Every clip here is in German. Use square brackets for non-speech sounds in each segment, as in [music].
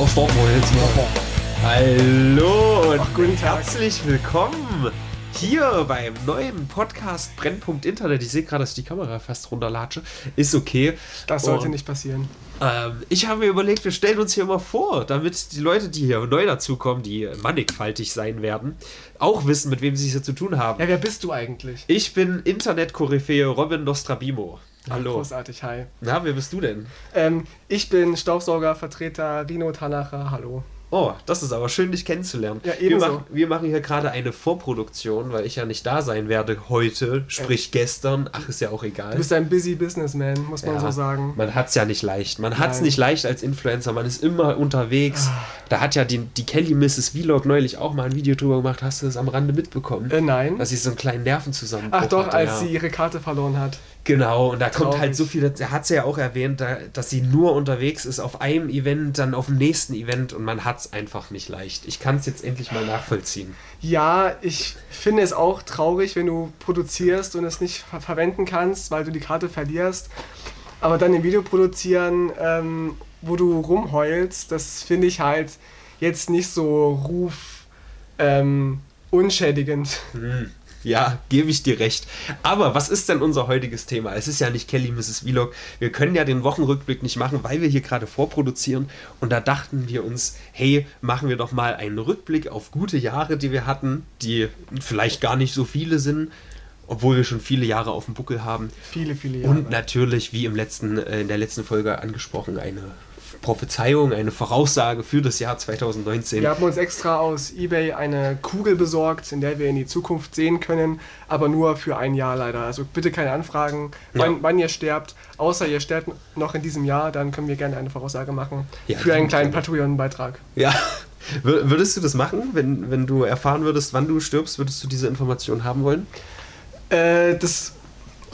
Oh, stopp mal jetzt mal. Hallo und Ach, guten Tag. herzlich willkommen hier beim neuen Podcast Brennpunkt Internet. Ich sehe gerade, dass die Kamera fast runterlatsche. Ist okay. Das sollte Und, nicht passieren. Ähm, ich habe mir überlegt, wir stellen uns hier mal vor, damit die Leute, die hier neu dazukommen, die mannigfaltig sein werden, auch wissen, mit wem sie es hier zu tun haben. Ja, wer bist du eigentlich? Ich bin Internet-Koryphäe Robin Nostrabimo. Hallo. Großartig, hi. Na, wer bist du denn? Ähm, ich bin Staubsaugervertreter Rino Tanacher, hallo. Oh, das ist aber schön, dich kennenzulernen. Ja, wir, ebenso. machen, wir machen hier gerade eine Vorproduktion, weil ich ja nicht da sein werde heute, sprich gestern. Ach, ist ja auch egal. Du bist ein busy Businessman, muss man Ja, so sagen. Man hat es ja nicht leicht. Man hat es nicht leicht als Influencer. Man ist immer unterwegs. Ah. Da hat ja die, die Kelly Mrs. Vlog neulich auch mal ein Video drüber gemacht. Hast du das am Rande mitbekommen? Äh, nein. Dass sie so einen kleinen Nervenzusammenbruch Ach doch, hatte, als ja. sie ihre Karte verloren hat. Genau, und da kommt Traurig. halt so viel, da hat sie ja auch erwähnt, da, dass sie nur unterwegs ist auf einem Event, dann auf dem nächsten Event und man hat es einfach nicht leicht. Ich kann es jetzt endlich mal nachvollziehen. Ja, ich finde es auch traurig, wenn du produzierst und es nicht ver verwenden kannst, weil du die Karte verlierst. Aber dann ein Video produzieren, ähm, wo du rumheulst, das finde ich halt jetzt nicht so ruf ähm, unschädigend. Hm. Ja, gebe ich dir recht. Aber was ist denn unser heutiges Thema? Es ist ja nicht Kelly Mrs. Vlog. Wir können ja den Wochenrückblick nicht machen, weil wir hier gerade vorproduzieren. Und da dachten wir uns, hey, machen wir doch mal einen Rückblick auf gute Jahre, die wir hatten, die vielleicht gar nicht so viele sind, obwohl wir schon viele Jahre auf dem Buckel haben. Viele, viele Jahre. Und natürlich, wie im letzten, äh, in der letzten Folge angesprochen, eine Prophezeiung, eine Voraussage für das Jahr 2019. Wir haben uns extra aus eBay eine Kugel besorgt, in der wir in die Zukunft sehen können, aber nur für ein Jahr leider. Also bitte keine Anfragen, wann, Ja. wann ihr sterbt. Außer ihr sterbt noch in diesem Jahr, dann können wir gerne eine Voraussage machen. Ja, für einen kleinen. Patreon-Beitrag. Ja. [laughs] Wür- Würdest du das machen, wenn, wenn du erfahren würdest, wann du stirbst, würdest du diese Information haben wollen? Äh, das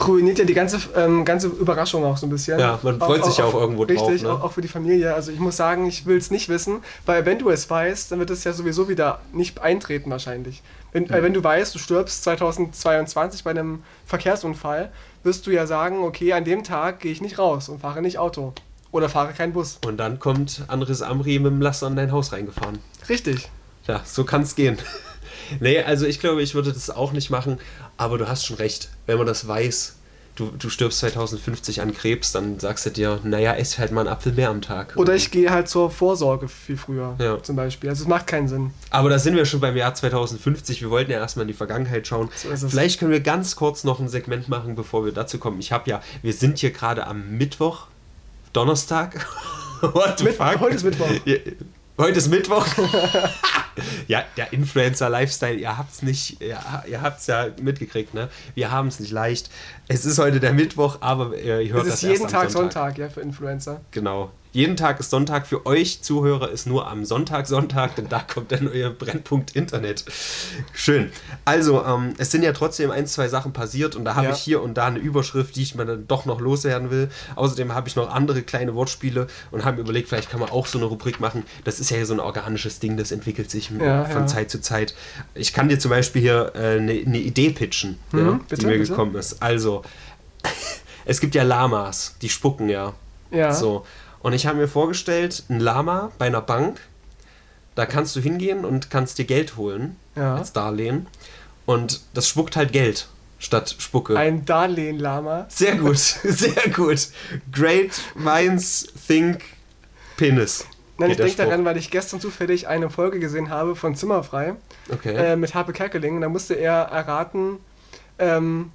ruiniert ja die ganze, ähm, ganze Überraschung auch so ein bisschen. Ja, man freut sich ja auch irgendwo drauf, Richtig, ne? auch, auch für die Familie. Also ich muss sagen, ich will es nicht wissen, weil wenn du es weißt, dann wird es ja sowieso wieder nicht eintreten wahrscheinlich. Wenn, äh, wenn du weißt, du stirbst 2022 bei einem Verkehrsunfall, wirst du ja sagen, okay, an dem Tag gehe ich nicht raus und fahre nicht Auto. Oder fahre keinen Bus. Und dann kommt Andres Amri mit dem Laster in dein Haus reingefahren. Richtig. Ja, so kann es gehen. Nee, also ich glaube, ich würde das auch nicht machen, aber du hast schon recht. Wenn man das weiß, du, du stirbst 2050 an Krebs, dann sagst du dir, naja, ess halt mal einen Apfel mehr am Tag. Oder ich gehe halt zur Vorsorge viel früher, Ja. zum Beispiel. Also es macht keinen Sinn. Aber da sind wir schon beim Jahr 2050. Wir wollten ja erstmal in die Vergangenheit schauen. So. Vielleicht können wir ganz kurz noch ein Segment machen, bevor wir dazu kommen. Ich habe ja, wir sind hier gerade am Mittwoch, Donnerstag. [laughs] What the Mit- fuck? heute ist Mittwoch. Heute ist Mittwoch. [laughs] ja, der Influencer-Lifestyle, ihr habt's nicht, ja, ihr habt's ja mitgekriegt, ne? Wir haben es nicht leicht. Es ist heute der Mittwoch, aber äh, ihr hört Es das ist jeden Tag Sonntag, ja, für Influencer. Genau. Jeden Tag ist Sonntag. Für euch Zuhörer ist nur am Sonntag Sonntag, denn da kommt dann euer Brennpunkt Internet. Schön. Also, ähm, es sind ja trotzdem ein, zwei Sachen passiert und da habe Ja. ich hier und da eine Überschrift, die ich mir dann doch noch loswerden will. Außerdem habe ich noch andere kleine Wortspiele und habe mir überlegt, vielleicht kann man auch so eine Rubrik machen. Das ist ja hier so ein organisches Ding, das entwickelt sich Ja, von ja. Zeit zu Zeit. Ich kann dir zum Beispiel hier äh, eine, eine Idee pitchen, Mhm, bitte, die mir bitte. gekommen ist. Also, [laughs] es gibt ja Lamas, die spucken ja. Ja. So. Und ich habe mir vorgestellt, ein Lama bei einer Bank, da kannst du hingehen und kannst dir Geld holen Ja. als Darlehen. Und das spuckt halt Geld statt Spucke. Ein Darlehen-Lama. sehr gut, [laughs] sehr gut. Great minds think penis. Nein, ich denke daran, weil ich gestern zufällig eine Folge gesehen habe von Zimmerfrei Okay. äh, mit Harpe Kerkeling. Da musste er erraten, ähm,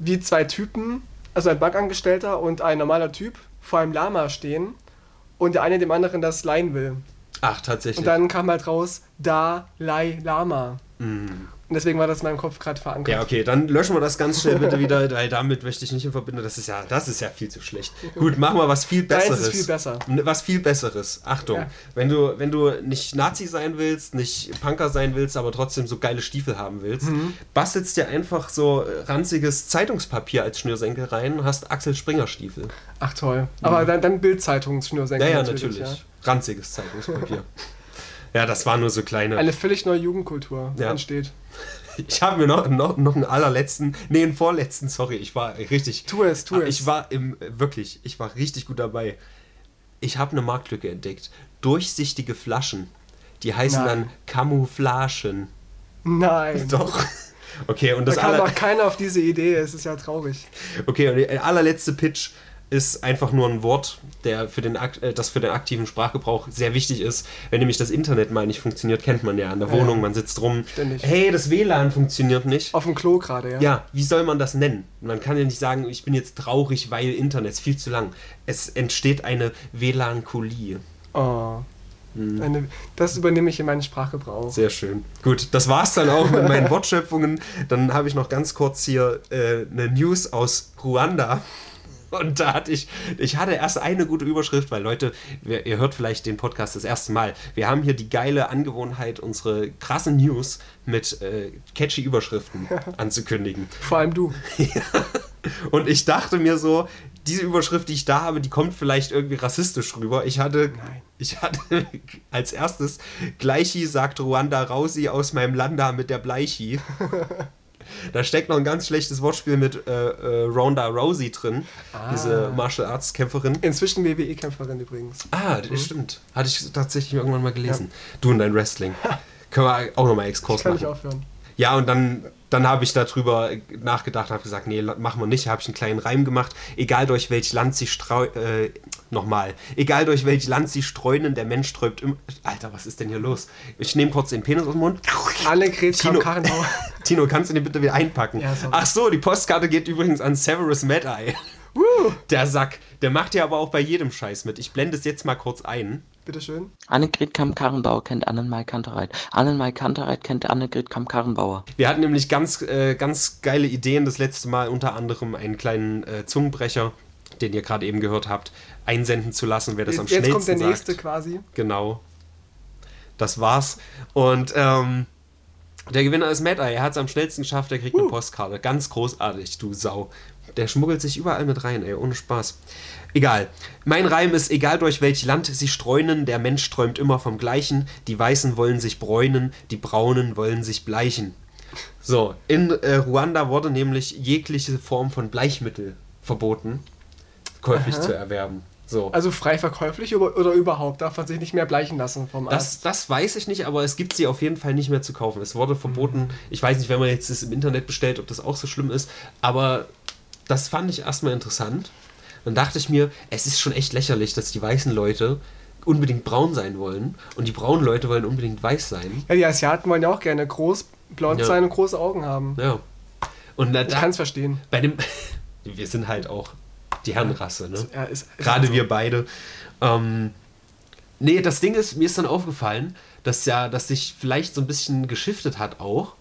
wie zwei Typen, also ein Bankangestellter und ein normaler Typ, vor einem Lama stehen und der eine dem anderen das leihen will. Ach, tatsächlich. Und dann kam halt raus, Dalai Lama. Mm. Und deswegen war das in meinem Kopf gerade verankert. Ja, okay, dann löschen wir das ganz schnell bitte wieder, [laughs] weil damit möchte ich nicht in Verbindung. Das ist ja, das ist ja viel zu schlecht. [laughs] Gut, machen wir was viel Besseres. ist viel besser. Was viel Besseres. Achtung, Ja. wenn, du, wenn du nicht Nazi sein willst, nicht Punker sein willst, aber trotzdem so geile Stiefel haben willst, Mhm. bastelst dir einfach so äh, ranziges Zeitungspapier als Schnürsenkel rein und hast Axel Springer Stiefel. Ach toll. Aber dann, dann Bildzeitungsschnürsenkel. Ja, ja, natürlich. Ranziges Zeitungspapier. [laughs] ja, das war nur so kleine. Eine völlig neue Jugendkultur Ja. entsteht. Ich habe mir noch, noch, noch einen allerletzten, nee, einen vorletzten, sorry, ich war richtig. Tu es, tu Aber es. Ich war im, wirklich, ich war richtig gut dabei. ich habe eine Marktlücke entdeckt. Durchsichtige Flaschen. Die heißen Nein. dann Camouflagen. Nein. [laughs] Doch. Okay, und Da das kam aller, auch keiner auf diese Idee, es ist ja traurig. okay, und der allerletzte Pitch ist einfach nur ein Wort, der für den, äh, das für den aktiven Sprachgebrauch sehr wichtig ist. Wenn nämlich das Internet mal nicht funktioniert, kennt man ja in der Ja, Wohnung, man sitzt rum. Ständig. Hey, das WLAN funktioniert nicht. Auf dem Klo gerade, ja. Ja, wie soll man das nennen? Man kann ja nicht sagen, ich bin jetzt traurig, weil Internet ist viel zu lang. Es entsteht eine WLAN-Kolie. Oh. Hm. Eine, das übernehme ich in meinen Sprachgebrauch. Sehr schön. Gut, das war's dann auch mit meinen [laughs] Wortschöpfungen. Dann habe ich noch ganz kurz hier äh, eine News aus Ruanda. Und da hatte ich, ich hatte erst eine gute Überschrift, weil Leute, ihr hört vielleicht den Podcast das erste Mal. Wir haben hier die geile Angewohnheit, unsere krassen News mit äh, catchy Überschriften anzukündigen. Vor allem du. [laughs] Und ich dachte mir so, diese Überschrift, die ich da habe, die kommt vielleicht irgendwie rassistisch rüber. Ich hatte, Nein. ich hatte [laughs] als erstes, Gleichi sagt Ruanda Rausi aus meinem Landa mit der Bleichi. [laughs] Da steckt noch ein ganz schlechtes Wortspiel mit äh, äh, Ronda Rousey drin, Ah. diese Martial Arts Kämpferin. Inzwischen WWE-Kämpferin übrigens. Ah, das stimmt. Hatte ich tatsächlich irgendwann mal gelesen. Du und dein Wrestling. Können wir auch nochmal Exkurs Kann machen. ich aufhören. Ja, und dann, dann habe ich darüber nachgedacht und habe gesagt, nee, machen wir nicht. Habe ich einen kleinen Reim gemacht. Egal durch welch Land sie streu... Äh, nochmal. Egal durch welch Land sie streunen, der Mensch träumt im... Alter, was ist denn hier los? Ich nehme kurz den Penis aus dem Mund. Annegret Tino. Kramp-Karrenbauer. [laughs] Tino, kannst du den bitte wieder einpacken? Ja. Ach so, die Postkarte geht übrigens an Severus Mad-Eye. Woo! Der Sack. Der macht ja aber auch bei jedem Scheiß mit. Ich blende es jetzt mal kurz ein. Bitteschön. Annegret Kamm-Karrenbauer kennt Annenmai Kantereit. Annenmai Kantereit kennt Annegret Kamm-Karrenbauer. Wir hatten nämlich ganz, äh, ganz geile Ideen das letzte Mal, unter anderem einen kleinen äh, Zungenbrecher, den ihr gerade eben gehört habt, einsenden zu lassen, wer das am Jetzt, jetzt schnellsten kommt der nächste sagt. quasi. Genau. Das war's. Und ähm, der Gewinner ist Mad Eye. Er hat es am schnellsten geschafft. Er kriegt eine Postkarte. Ganz großartig, du Sau. Der schmuggelt sich überall mit rein, ey. Ohne Spaß. Egal. Mein Reim ist, egal durch welch Land sie streunen, der Mensch träumt immer vom Gleichen. Die Weißen wollen sich bräunen, die Braunen wollen sich bleichen. So, in äh, Ruanda wurde nämlich jegliche Form von Bleichmittel verboten, käuflich Aha. zu erwerben. So. Also frei verkäuflich oder, oder überhaupt? Darf man sich nicht mehr bleichen lassen vom Das, Arzt? das weiß ich nicht, aber es gibt sie auf jeden Fall nicht mehr zu kaufen. Es wurde verboten. Ich weiß nicht, wenn man jetzt das im Internet bestellt, ob das auch so schlimm ist, aber das fand ich erstmal interessant. Dann dachte ich mir, es ist schon echt lächerlich, dass die weißen Leute unbedingt braun sein wollen und die braunen Leute wollen unbedingt weiß sein. Ja, die Asiaten wollen ja auch gerne groß, blond Ja. sein und große Augen haben. Ja. Und da, Ich kann es verstehen. bei dem [laughs] wir sind halt auch die Herrenrasse, ne? Ja, ist, ist Gerade so. wir beide. Ähm, nee, das Ding ist, mir ist dann aufgefallen, dass ja, dass sich vielleicht so ein bisschen geschiftet hat auch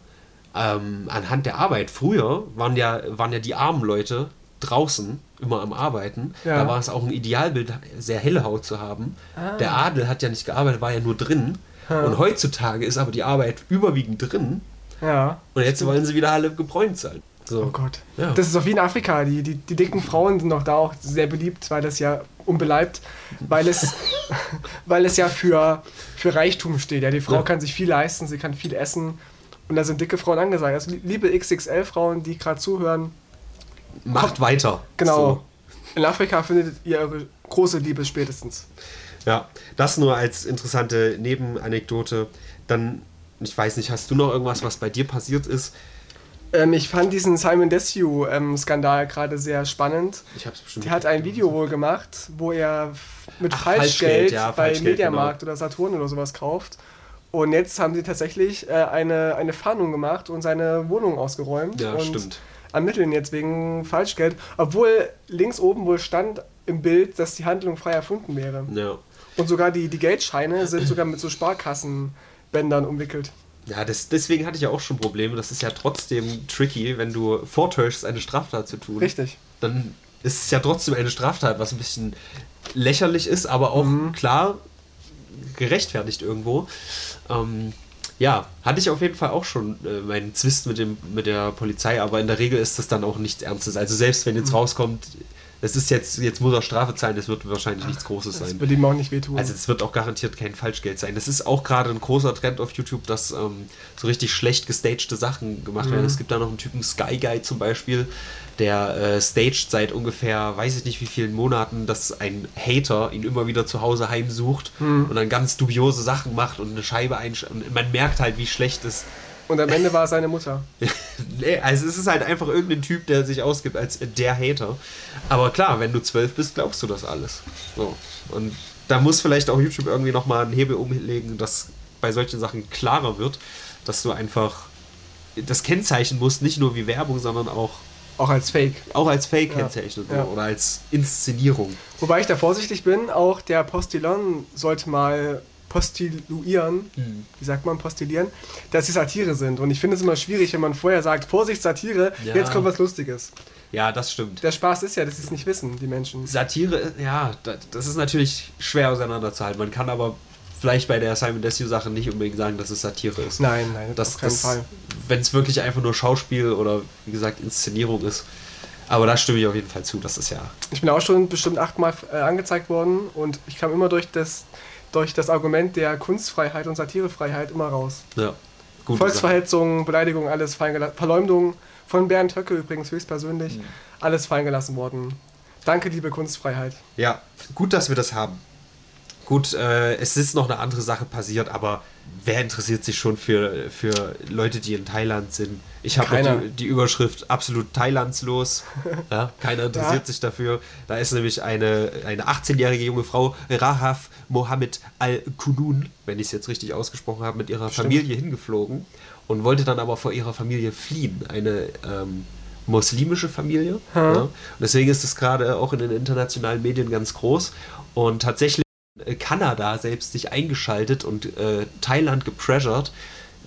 ähm, anhand der Arbeit. Früher waren ja, waren ja die armen Leute draußen immer am Arbeiten. Ja. Da war es auch ein Idealbild, sehr helle Haut zu haben. Ah. Der Adel hat ja nicht gearbeitet, war ja nur drin. Ja. Und heutzutage ist aber die Arbeit überwiegend drin. Ja. Und jetzt wollen sie wieder alle gebräunt sein. So. Oh Gott. Ja. Das ist auch wie in Afrika. Die, die, die dicken Frauen sind auch da auch sehr beliebt, weil das ja unbeleibt, weil es, [laughs] weil es ja für, für Reichtum steht. Ja, die Frau kann sich viel leisten, sie kann viel essen. Und da sind dicke Frauen angesagt. Also liebe XXL-Frauen, die gerade zuhören, Macht weiter. genau. So. In Afrika findet ihr eure große Liebe spätestens. Ja, das nur als interessante Nebenanekdote. Dann, ich weiß nicht, hast du noch irgendwas, was bei dir passiert ist? Ähm, ich fand diesen Simon Desue-Skandal gerade sehr spannend. Ich habe es bestimmt. Der hat ein Video wohl gemacht, wo er mit Ach, Falschgeld, Falschgeld, ja, bei Falschgeld, Mediamarkt oder Saturn oder sowas kauft. Und jetzt haben sie tatsächlich äh, eine, eine Fahndung gemacht und seine Wohnung ausgeräumt. Ja, stimmt. Ermitteln jetzt wegen Falschgeld. Obwohl links oben wohl stand im Bild, dass die Handlung frei erfunden wäre. Ja. Und sogar die, die Geldscheine sind sogar mit so Sparkassenbändern umwickelt. Ja, das, deswegen hatte ich ja auch schon Probleme. Das ist ja trotzdem tricky, wenn du vortäuschst, eine Straftat zu tun. Richtig. Dann ist es ja trotzdem eine Straftat, was ein bisschen lächerlich ist, aber auch Mhm. klar gerechtfertigt irgendwo. Ähm, ja, hatte ich auf jeden Fall auch schon äh, meinen Zwist mit, dem, mit der Polizei, aber in der Regel ist das dann auch nichts Ernstes. Also selbst wenn Mhm. jetzt rauskommt, Das ist jetzt, jetzt muss er Strafe zahlen, das wird wahrscheinlich nichts Großes Das sein. wird ihm auch nicht wehtun. Also es wird auch garantiert kein Falschgeld sein. Das ist auch gerade ein großer Trend auf YouTube, dass ähm, so richtig schlecht gestagte Sachen gemacht werden. Es gibt da noch einen Typen Sky Guy zum Beispiel, der äh, staged seit ungefähr, weiß ich nicht wie vielen Monaten, dass ein Hater ihn immer wieder zu Hause heimsucht und dann ganz dubiose Sachen macht und eine Scheibe einschaltet. Und man merkt halt, wie schlecht es Und am Ende war es seine Mutter. [laughs] nee, also es ist halt einfach irgendein Typ, der sich ausgibt als der Hater. Aber klar, wenn du zwölf bist, glaubst du das alles. So. Und da muss vielleicht auch YouTube irgendwie nochmal einen Hebel umlegen, dass bei solchen Sachen klarer wird, dass du einfach das kennzeichnen musst, nicht nur wie Werbung, sondern auch, Auch als Fake. auch als Fake Ja. kennzeichnen Ja. oder als Inszenierung. Wobei ich da vorsichtig bin, auch der Postillon sollte mal postiluieren, wie sagt man, postillieren, dass sie Satire sind. Und ich finde es immer schwierig, wenn man vorher sagt, Vorsicht, Satire, Ja. jetzt kommt was Lustiges. Ja, das stimmt. Der Spaß ist ja, dass sie es nicht wissen, die Menschen. Satire, ja, da- das ist natürlich schwer auseinanderzuhalten. Man kann aber vielleicht bei der Simon Desue Sache nicht unbedingt sagen, dass es Satire ist. Nein, nein, Das, auf keinen das, Fall. Wenn es wirklich einfach nur Schauspiel oder wie gesagt Inszenierung ist. Aber da stimme ich auf jeden Fall zu. Das ist ja. Ich bin auch schon bestimmt achtmal äh, angezeigt worden und ich kam immer durch das, durch das Argument der Kunstfreiheit und Satirefreiheit immer raus. ja gut. Volksverhetzung, Beleidigung, alles fallen gelassen. Verleumdung von Bernd Höcke übrigens höchstpersönlich, Mhm. alles fallen gelassen worden. Danke, liebe Kunstfreiheit. Ja, gut, dass wir das haben. Gut, äh, es ist noch eine andere Sache passiert, aber wer interessiert sich schon für, für Leute, die in Thailand sind? Ich habe die, die Überschrift absolut thailandslos. [laughs] Ja, keiner interessiert Ja. sich dafür. Da ist nämlich eine, eine 18-jährige junge Frau, Rahaf Mohammed Al-Kunun, wenn ich es jetzt richtig ausgesprochen habe, mit ihrer Stimmt. Familie hingeflogen und wollte dann aber vor ihrer Familie fliehen. Eine ähm, muslimische Familie. Hm. Ja. Und deswegen ist es gerade auch in den internationalen Medien ganz groß. Und tatsächlich Kanada selbst sich eingeschaltet und äh, Thailand gepressured,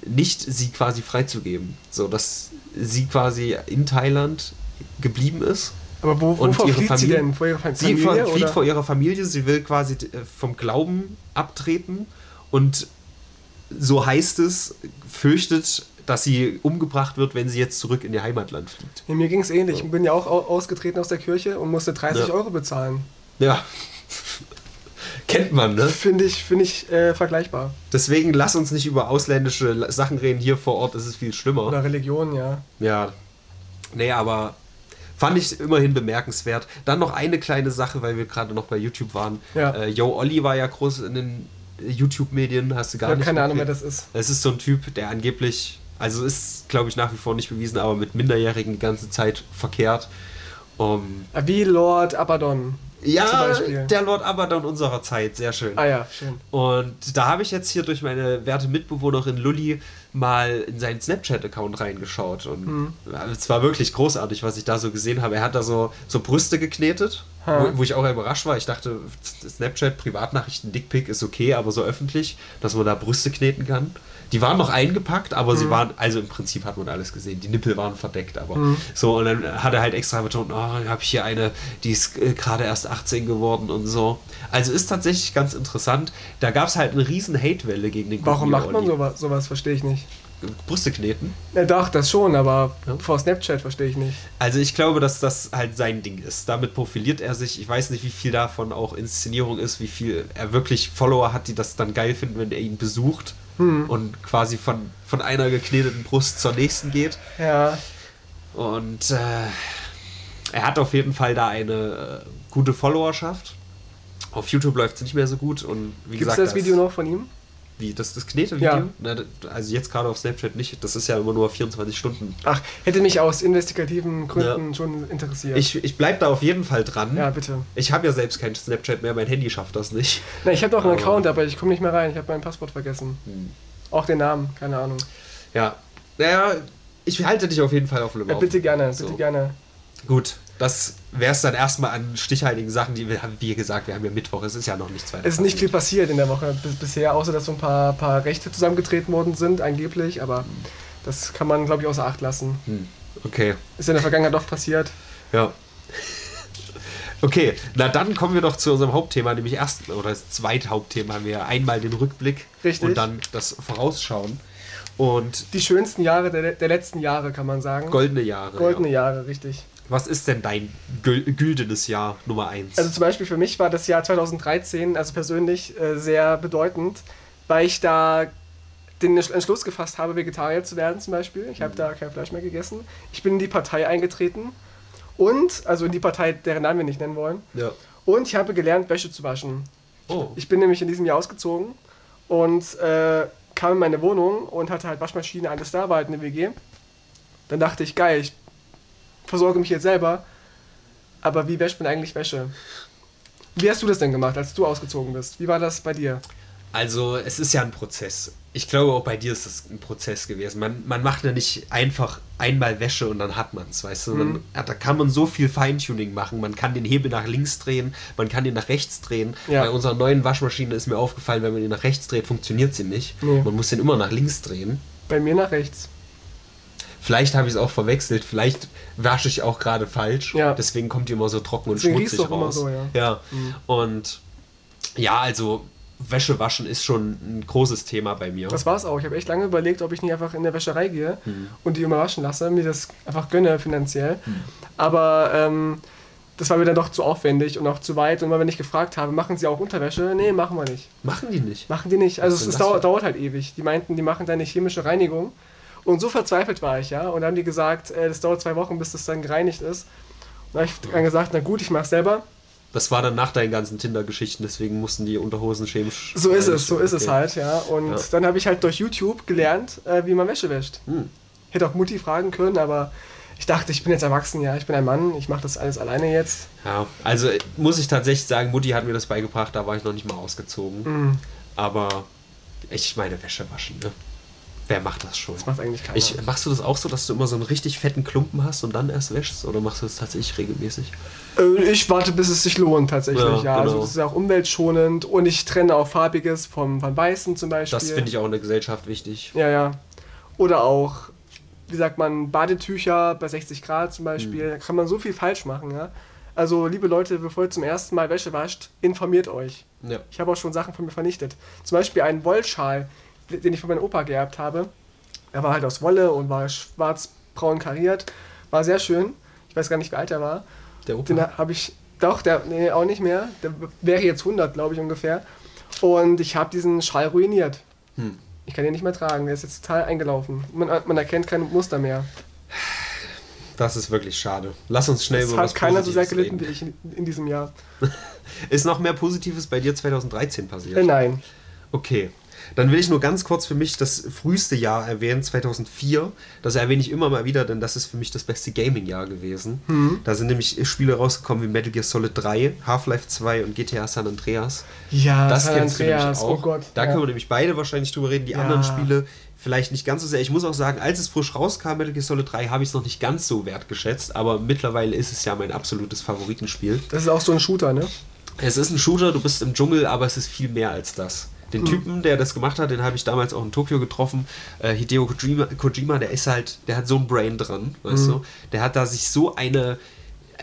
nicht sie quasi freizugeben. So dass sie quasi in Thailand geblieben ist. Aber wo, Und wovor ihre flieht sie Familie- denn? Vor ihrer Fa- Sie Familie? flieht oder? vor ihrer Familie, sie will quasi äh, vom Glauben abtreten und so heißt es, fürchtet, dass sie umgebracht wird, wenn sie jetzt zurück in ihr Heimatland fliegt. Ja, mir ging es ähnlich. Ich bin ja auch au- ausgetreten aus der Kirche und musste 30 Ja. Euro bezahlen. Ja. Kennt man, ne? Finde ich, find ich äh, vergleichbar. Deswegen lass uns nicht über ausländische Sachen reden. Hier vor Ort ist es viel schlimmer. Oder Religion, ja. Ja. Nee, aber fand ich immerhin bemerkenswert. Dann noch eine kleine Sache, weil wir gerade noch bei YouTube waren. Ja. Äh, Yo Olli war ja groß in den äh, YouTube-Medien, hast du gar Ich habe nicht keine Ahnung, wer das ist. Es ist so ein Typ, der angeblich, also ist, glaube ich, nach wie vor nicht bewiesen, aber mit Minderjährigen die ganze Zeit verkehrt. Um, Ah, Wie Lord Abaddon. Ja, der Lord Abaddon unserer Zeit, sehr schön. Ah ja, schön. Und da habe ich jetzt hier durch meine werte Mitbewohnerin Lulli mal in seinen Snapchat-Account reingeschaut. Und Mhm. es war wirklich großartig, was ich da so gesehen habe. Er hat da so, so Brüste geknetet, wo, wo ich auch überrascht war. Ich dachte, Snapchat, Privatnachrichten, Dickpick ist okay, aber so öffentlich, dass man da Brüste kneten kann. Die waren noch eingepackt, aber Mhm. sie waren, also im Prinzip hat man alles gesehen. Die Nippel waren verdeckt, aber so. Und dann hat er halt extra betont, oh, habe ich hier eine, die ist äh, gerade erst 18 geworden und so. Also ist tatsächlich ganz interessant. Da gab es halt eine riesen Hatewelle gegen den Warum macht man sowas? Sowas verstehe ich nicht. Brüste kneten. Ja, doch, das schon, aber Ja. vor Snapchat verstehe ich nicht. Also ich glaube, dass das halt sein Ding ist. Damit profiliert er sich. Ich weiß nicht, wie viel davon auch Inszenierung ist, wie viel er wirklich Follower hat, die das dann geil finden, wenn er ihn besucht Hm. und quasi von, von einer gekneteten Brust zur nächsten geht. Ja, Und äh, er hat auf jeden Fall da eine äh, gute Followerschaft. Auf YouTube läuft es nicht mehr so gut. Und wie gibt es das Video noch von ihm? Wie, das, das Knete-Video? Ja. Na, also jetzt gerade auf Snapchat nicht. Das ist ja immer nur 24 Stunden. Ach, hätte mich aus investigativen Gründen schon interessiert. Ich, ich bleib da auf jeden Fall dran. ja, bitte. Ich habe ja selbst kein Snapchat mehr, mein Handy schafft das nicht. Na, ich habe doch einen Aber- Account, aber ich komme nicht mehr rein. Ich habe mein Passwort vergessen. Hm. Auch den Namen, keine Ahnung. Ja. Naja, ich halte dich auf jeden Fall auf dem Ja, bitte gerne, So. bitte gerne. Gut, das wäre es dann erstmal an stichhaltigen Sachen, die wir haben, wie gesagt, wir haben ja Mittwoch, es ist ja noch nichts weiter. Es ist nicht viel passiert. in der Woche bis, bisher, außer dass so ein paar, paar Rechte zusammengetreten worden sind, angeblich, aber das kann man, glaube ich, außer Acht lassen. Hm. Okay, Ist in der Vergangenheit doch passiert. ja. Okay, na dann kommen wir doch zu unserem Hauptthema, nämlich erst oder das zweite Hauptthema haben wir einmal den Rückblick Richtig. und dann das Vorausschauen und Die schönsten Jahre der, der letzten Jahre, kann man sagen. goldene Jahre. Goldene Ja. Jahre, richtig. Was ist denn dein gül güldenes Jahr Nummer 1? Also zum Beispiel für mich war das Jahr 2013, also persönlich, äh, sehr bedeutend, weil ich da den Entschluss gefasst habe, Vegetarier zu werden zum Beispiel. Ich habe da kein Fleisch mehr gegessen. Ich bin in die Partei eingetreten und, also in die Partei, deren Namen wir nicht nennen wollen. ja. Und ich habe gelernt, Wäsche zu waschen. Oh. Ich bin nämlich in diesem Jahr ausgezogen und äh, kam in meine Wohnung und hatte halt Waschmaschine, alles da, war halt eine WG. Dann dachte ich, geil, ich versorge mich jetzt selber, aber wie wäscht man eigentlich Wäsche? Wie hast du das denn gemacht, als du ausgezogen bist? Wie war das bei dir? Also, es ist ja ein Prozess. Ich glaube, auch bei dir ist es ein Prozess gewesen. Man, man macht ja nicht einfach einmal Wäsche und dann hat man es, weißt du? Mhm. ja, da kann man so viel Feintuning machen. Man kann den Hebel nach links drehen, man kann den nach rechts drehen. Ja. Bei unserer neuen Waschmaschine ist mir aufgefallen, wenn man den nach rechts dreht, funktioniert sie nicht. Nee. Man muss den immer nach links drehen. Bei mir nach rechts. Vielleicht habe ich es auch verwechselt, vielleicht wasche ich auch gerade falsch. Ja. Deswegen kommt die immer so trocken und Deswegen schmutzig doch immer raus. so, ja. ja. Mhm. Und ja, also Wäsche waschen ist schon ein großes Thema bei mir. Das war's auch. Ich habe echt lange überlegt, ob ich nicht einfach in der Wäscherei gehe Hm. und die immer waschen lasse, mir das einfach gönne finanziell. Aber ähm, das war mir dann doch zu aufwendig und auch zu weit. Und immer wenn ich gefragt habe, machen sie auch Unterwäsche? Nee, machen wir nicht. Machen die nicht. Machen die nicht. Also es, es dauert, dauert halt ewig. Die meinten, die machen da eine chemische Reinigung. Und so verzweifelt war ich, ja. Und dann haben die gesagt, äh, das dauert zwei Wochen, bis das dann gereinigt ist. Und da habe ich dann gesagt, na gut, ich mache selber. Das war dann nach deinen ganzen Tinder-Geschichten, deswegen mussten die Unterhosen chemisch. So ist es, so ist es Okay. halt, ja. Und Ja. dann habe ich halt durch YouTube gelernt, äh, wie man Wäsche wäscht. Hm. Hätte auch Mutti fragen können, aber ich dachte, ich bin jetzt erwachsen, ja. Ich bin ein Mann, ich mache das alles alleine jetzt. Ja, also äh, muss ich tatsächlich sagen, Mutti hat mir das beigebracht, da war ich noch nicht mal ausgezogen. Mhm. Aber ich meine, Wäsche waschen, ne? Wer macht das schon? Das macht eigentlich keiner. Ich, machst du das auch so, dass du immer so einen richtig fetten Klumpen hast und dann erst wäschst? Oder machst du das tatsächlich regelmäßig? Äh, Ich warte, bis es sich lohnt, tatsächlich. Ja, Ja, also genau. das ist auch umweltschonend und ich trenne auch farbiges vom, von weißen zum Beispiel. Das finde ich auch in der Gesellschaft wichtig. Ja, ja. Oder auch, wie sagt man, Badetücher bei 60 Grad zum Beispiel. Hm. Da kann man so viel falsch machen, ja. Also, liebe Leute, bevor ihr zum ersten Mal Wäsche wascht, informiert euch. Ja. Ich habe auch schon Sachen von mir vernichtet. Zum Beispiel einen Wollschal, den ich von meinem Opa geerbt habe. Er war halt aus Wolle und war schwarz-braun kariert. War sehr schön. Ich weiß gar nicht, wie alt er war. Der Opa. Den habe ich, doch, der, nee, auch nicht mehr. Der wäre jetzt 100, glaube ich, ungefähr. Und ich habe diesen Schal ruiniert. Hm. Ich kann den nicht mehr tragen, der ist jetzt total eingelaufen. Man, man erkennt kein Muster mehr. Das ist wirklich schade. Lass uns schnell über was hat keiner so sehr Positives gelitten wie ich in, in diesem Jahr. [laughs] Ist noch mehr Positives bei dir 2013 passiert? Äh, nein. Okay. Dann will ich nur ganz kurz für mich das früheste Jahr erwähnen, 2004. Das erwähne ich immer mal wieder, denn das ist für mich das beste Gaming-Jahr gewesen. Mhm. Da sind nämlich Spiele rausgekommen wie Metal Gear Solid 3, Half-Life 2 und GTA San Andreas. Ja, Das San kennst du nämlich Andreas, auch. oh Gott. Da ja. können wir nämlich beide wahrscheinlich drüber reden. Die Ja. anderen Spiele vielleicht nicht ganz so sehr. Ich muss auch sagen, als es frisch rauskam, Metal Gear Solid 3, habe ich es noch nicht ganz so wertgeschätzt, aber mittlerweile ist es ja mein absolutes Favoritenspiel. Das ist auch so ein Shooter, ne? Es ist ein Shooter, du bist im Dschungel, aber es ist viel mehr als das. Den Typen, der das gemacht hat, den habe ich damals auch in Tokio getroffen. Äh, Hideo Kojima, Kojima, der ist halt, der hat so ein Brain dran, weißt du? Der hat da sich so eine.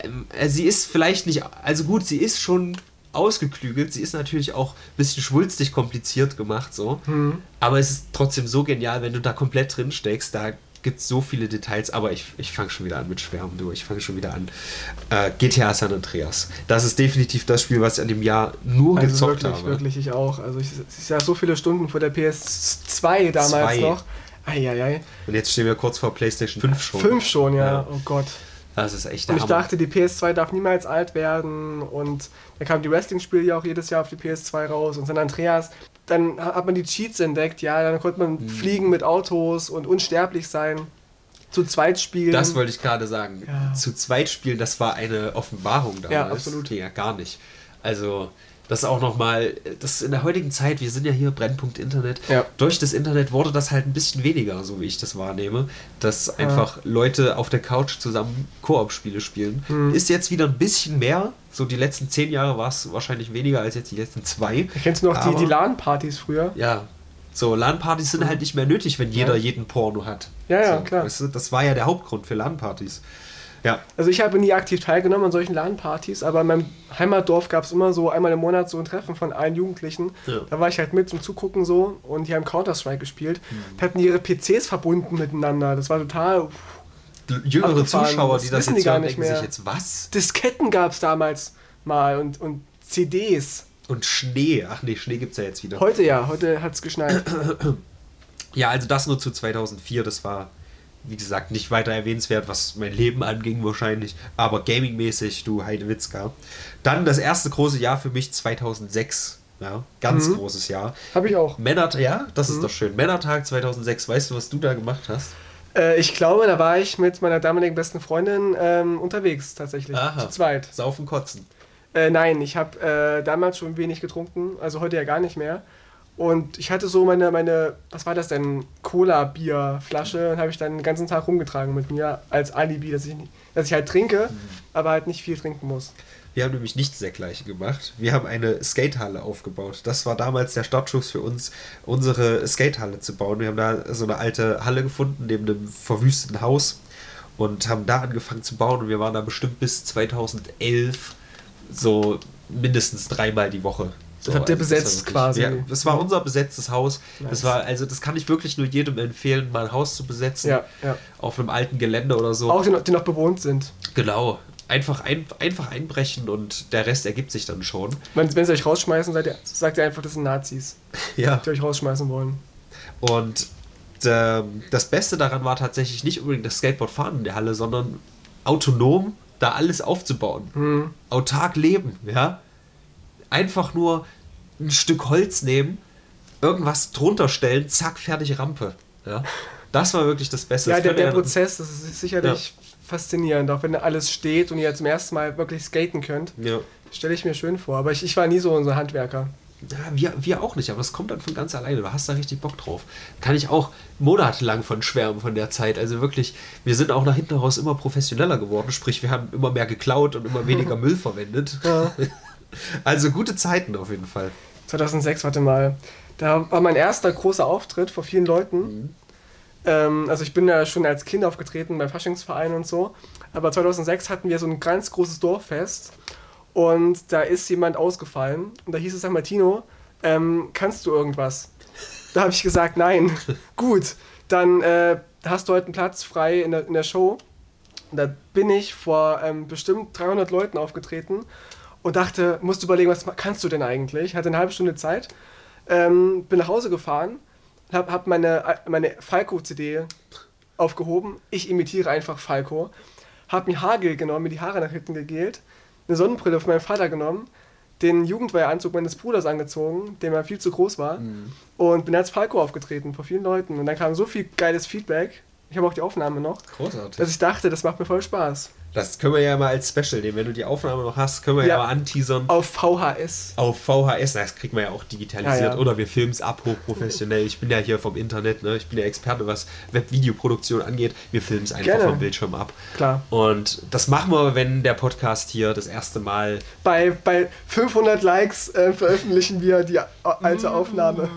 Ähm, äh, sie ist vielleicht nicht, also gut, sie ist schon ausgeklügelt, sie ist natürlich auch ein bisschen schwulstig kompliziert gemacht, so. Aber es ist trotzdem so genial, wenn du da komplett drin steckst, da gibt es so viele Details, aber ich, ich fange schon wieder an mit Schwärmen, du. Ich fange schon wieder an. Äh, GTA San Andreas. Das ist definitiv das Spiel, was ich an dem Jahr nur Also gezockt wirklich, habe. wirklich, ich auch. Also ich, ich sah so viele Stunden vor der PS2 damals Zwei. noch. Eieiei. Und jetzt stehen wir kurz vor PlayStation 5 schon. Fünf schon, ja. Ja. Oh Gott. Das ist echt der Und ich Hammer. dachte, die PS2 darf niemals alt werden. Und dann kamen die Wrestling-Spiele ja auch jedes Jahr auf die PS2 raus. Und San Andreas, dann hat man die Cheats entdeckt, ja. Dann konnte man Hm. fliegen mit Autos und unsterblich sein. Zu zweit spielen. Das wollte ich gerade sagen. Ja. Zu zweit spielen, das war eine Offenbarung damals. Ja, absolut. Ja, gar nicht. Also, das auch nochmal, das in der heutigen Zeit, wir sind ja hier Brennpunkt Internet. Ja. Durch das Internet wurde das halt ein bisschen weniger, so wie ich das wahrnehme. Dass einfach Leute auf der Couch zusammen Koop-Spiele spielen. Hm. Ist jetzt wieder ein bisschen mehr. So die letzten zehn Jahre war es wahrscheinlich weniger als jetzt die letzten zwei. Kennst du noch die, Aber- die LAN-Partys früher? Ja. So, LAN-Partys sind halt nicht mehr nötig, wenn jeder Ja. jeden Porno hat. Ja, ja, so, klar. Weißt du, das war ja der Hauptgrund für LAN-Partys. Ja. Also ich habe nie aktiv teilgenommen an solchen LAN-Partys, aber in meinem Heimatdorf gab es immer so einmal im Monat so ein Treffen von allen Jugendlichen. Ja. Da war ich halt mit zum Zugucken so und die haben Counter-Strike gespielt. Hm. Die hatten ihre PCs verbunden miteinander. Das war total... jüngere abgefahren. Zuschauer, die das wissen jetzt gar hören, nicht denken sich mehr. jetzt, was? Disketten gab es damals mal und, und CDs. Und Schnee. Ach nee, Schnee gibt es ja jetzt wieder. Heute ja, heute hat es geschneit. Ja, also das nur zu 2004. Das war, wie gesagt, nicht weiter erwähnenswert, was mein Leben anging wahrscheinlich. Aber gamingmäßig, du Heidewitzka. Dann das erste große Jahr für mich 2006. Ja, ganz Mhm. großes Jahr. Habe ich auch. Männertag, ja, das Mhm. ist doch schön. Männertag 2006. Weißt du, was du da gemacht hast? Äh, ich glaube, da war ich mit meiner damaligen besten Freundin ähm, unterwegs tatsächlich. Aha. Zu zweit. Saufen, kotzen. Äh, nein, ich habe äh, damals schon wenig getrunken, also heute ja gar nicht mehr. Und ich hatte so meine, meine was war das denn, Cola-Bier-Flasche und habe ich dann den ganzen Tag rumgetragen mit mir als Alibi, dass ich, nicht, dass ich halt trinke, Mhm. aber halt nicht viel trinken muss. Wir haben nämlich nichts dergleichen gemacht. Wir haben eine Skatehalle aufgebaut. Das war damals der Startschuss für uns, unsere Skatehalle zu bauen. Wir haben da so eine alte Halle gefunden, neben einem verwüsteten Haus und haben da angefangen zu bauen. Und wir waren da bestimmt bis 2011 so mindestens dreimal die Woche. So, habt ihr also das war besetzt wirklich- quasi. Ja, das war unser besetztes Haus. Das Nice. war, also das kann ich wirklich nur jedem empfehlen, mal ein Haus zu besetzen. Ja, ja. Auf einem alten Gelände oder so. Auch die noch, die noch bewohnt sind. Genau. Einfach, ein, einfach einbrechen und der Rest ergibt sich dann schon. Wenn, wenn sie euch rausschmeißen, ihr, sagt ihr einfach, das sind Nazis, [laughs] Ja. die euch rausschmeißen wollen. Und ähm, das Beste daran war tatsächlich nicht unbedingt das Skateboardfahren in der Halle, sondern autonom da alles aufzubauen. Hm. Autark leben, ja. Einfach nur ein Stück Holz nehmen, irgendwas drunter stellen, zack, fertig Rampe. Ja. Das war wirklich das Beste. Ja, Das der, der ja- Prozess, das ist sicherlich faszinierend, auch wenn alles steht und ihr zum ersten Mal wirklich skaten könnt. Ja. Stelle ich mir schön vor. Aber ich, ich war nie so unser Handwerker. Ja, wir, wir auch nicht, aber das kommt dann von ganz alleine. Du hast da richtig Bock drauf. Kann ich auch monatelang von schwärmen von der Zeit. Also wirklich, wir sind auch nach hinten raus immer professioneller geworden. Sprich, wir haben immer mehr geklaut und immer weniger [laughs] Müll verwendet. Ja. [laughs] Also gute Zeiten auf jeden Fall. 2006, warte mal. Da war mein erster großer Auftritt vor vielen Leuten. Ähm, also ich bin ja schon als Kind aufgetreten beim Faschingsverein und so. Aber 2006 hatten wir so ein ganz großes Dorffest. Und da ist jemand ausgefallen. Und da hieß es, sag mal, Tino, ähm, kannst du irgendwas? Da habe ich gesagt, nein. [laughs] Gut, dann äh, hast du heute einen Platz frei in der, in der Show. Und da bin ich vor ähm, bestimmt 300 Leuten aufgetreten und dachte, musst überlegen, was kannst du denn eigentlich? Hatte eine halbe Stunde Zeit, ähm, bin nach Hause gefahren, hab, hab meine, meine Falco-CD aufgehoben. Ich imitiere einfach Falco. Hab mir Hagel genommen, mir die Haare nach hinten gegelt, eine Sonnenbrille von meinem Vater genommen, den Jugendweihanzug meines Bruders angezogen, der mir viel zu groß war, und bin als Falco aufgetreten vor vielen Leuten. Und dann kam so viel geiles Feedback. Ich habe auch die Aufnahme noch, Großartig. dass ich dachte, das macht mir voll Spaß. Das können wir ja mal als Special nehmen. Wenn du die Aufnahme noch hast, können wir ja, Ja. mal anteasern. Auf VHS. Auf VHS, das kriegt man ja auch digitalisiert. Ja, ja. Oder wir filmen es ab, hochprofessionell. Ich bin ja hier vom Internet, ne? ich bin ja Experte, was Webvideoproduktion angeht. Wir filmen es einfach Gerne. vom Bildschirm ab. Klar. Und das machen wir, wenn der Podcast hier das erste Mal. Bei, bei 500 Likes äh, veröffentlichen wir die a- alte Aufnahme.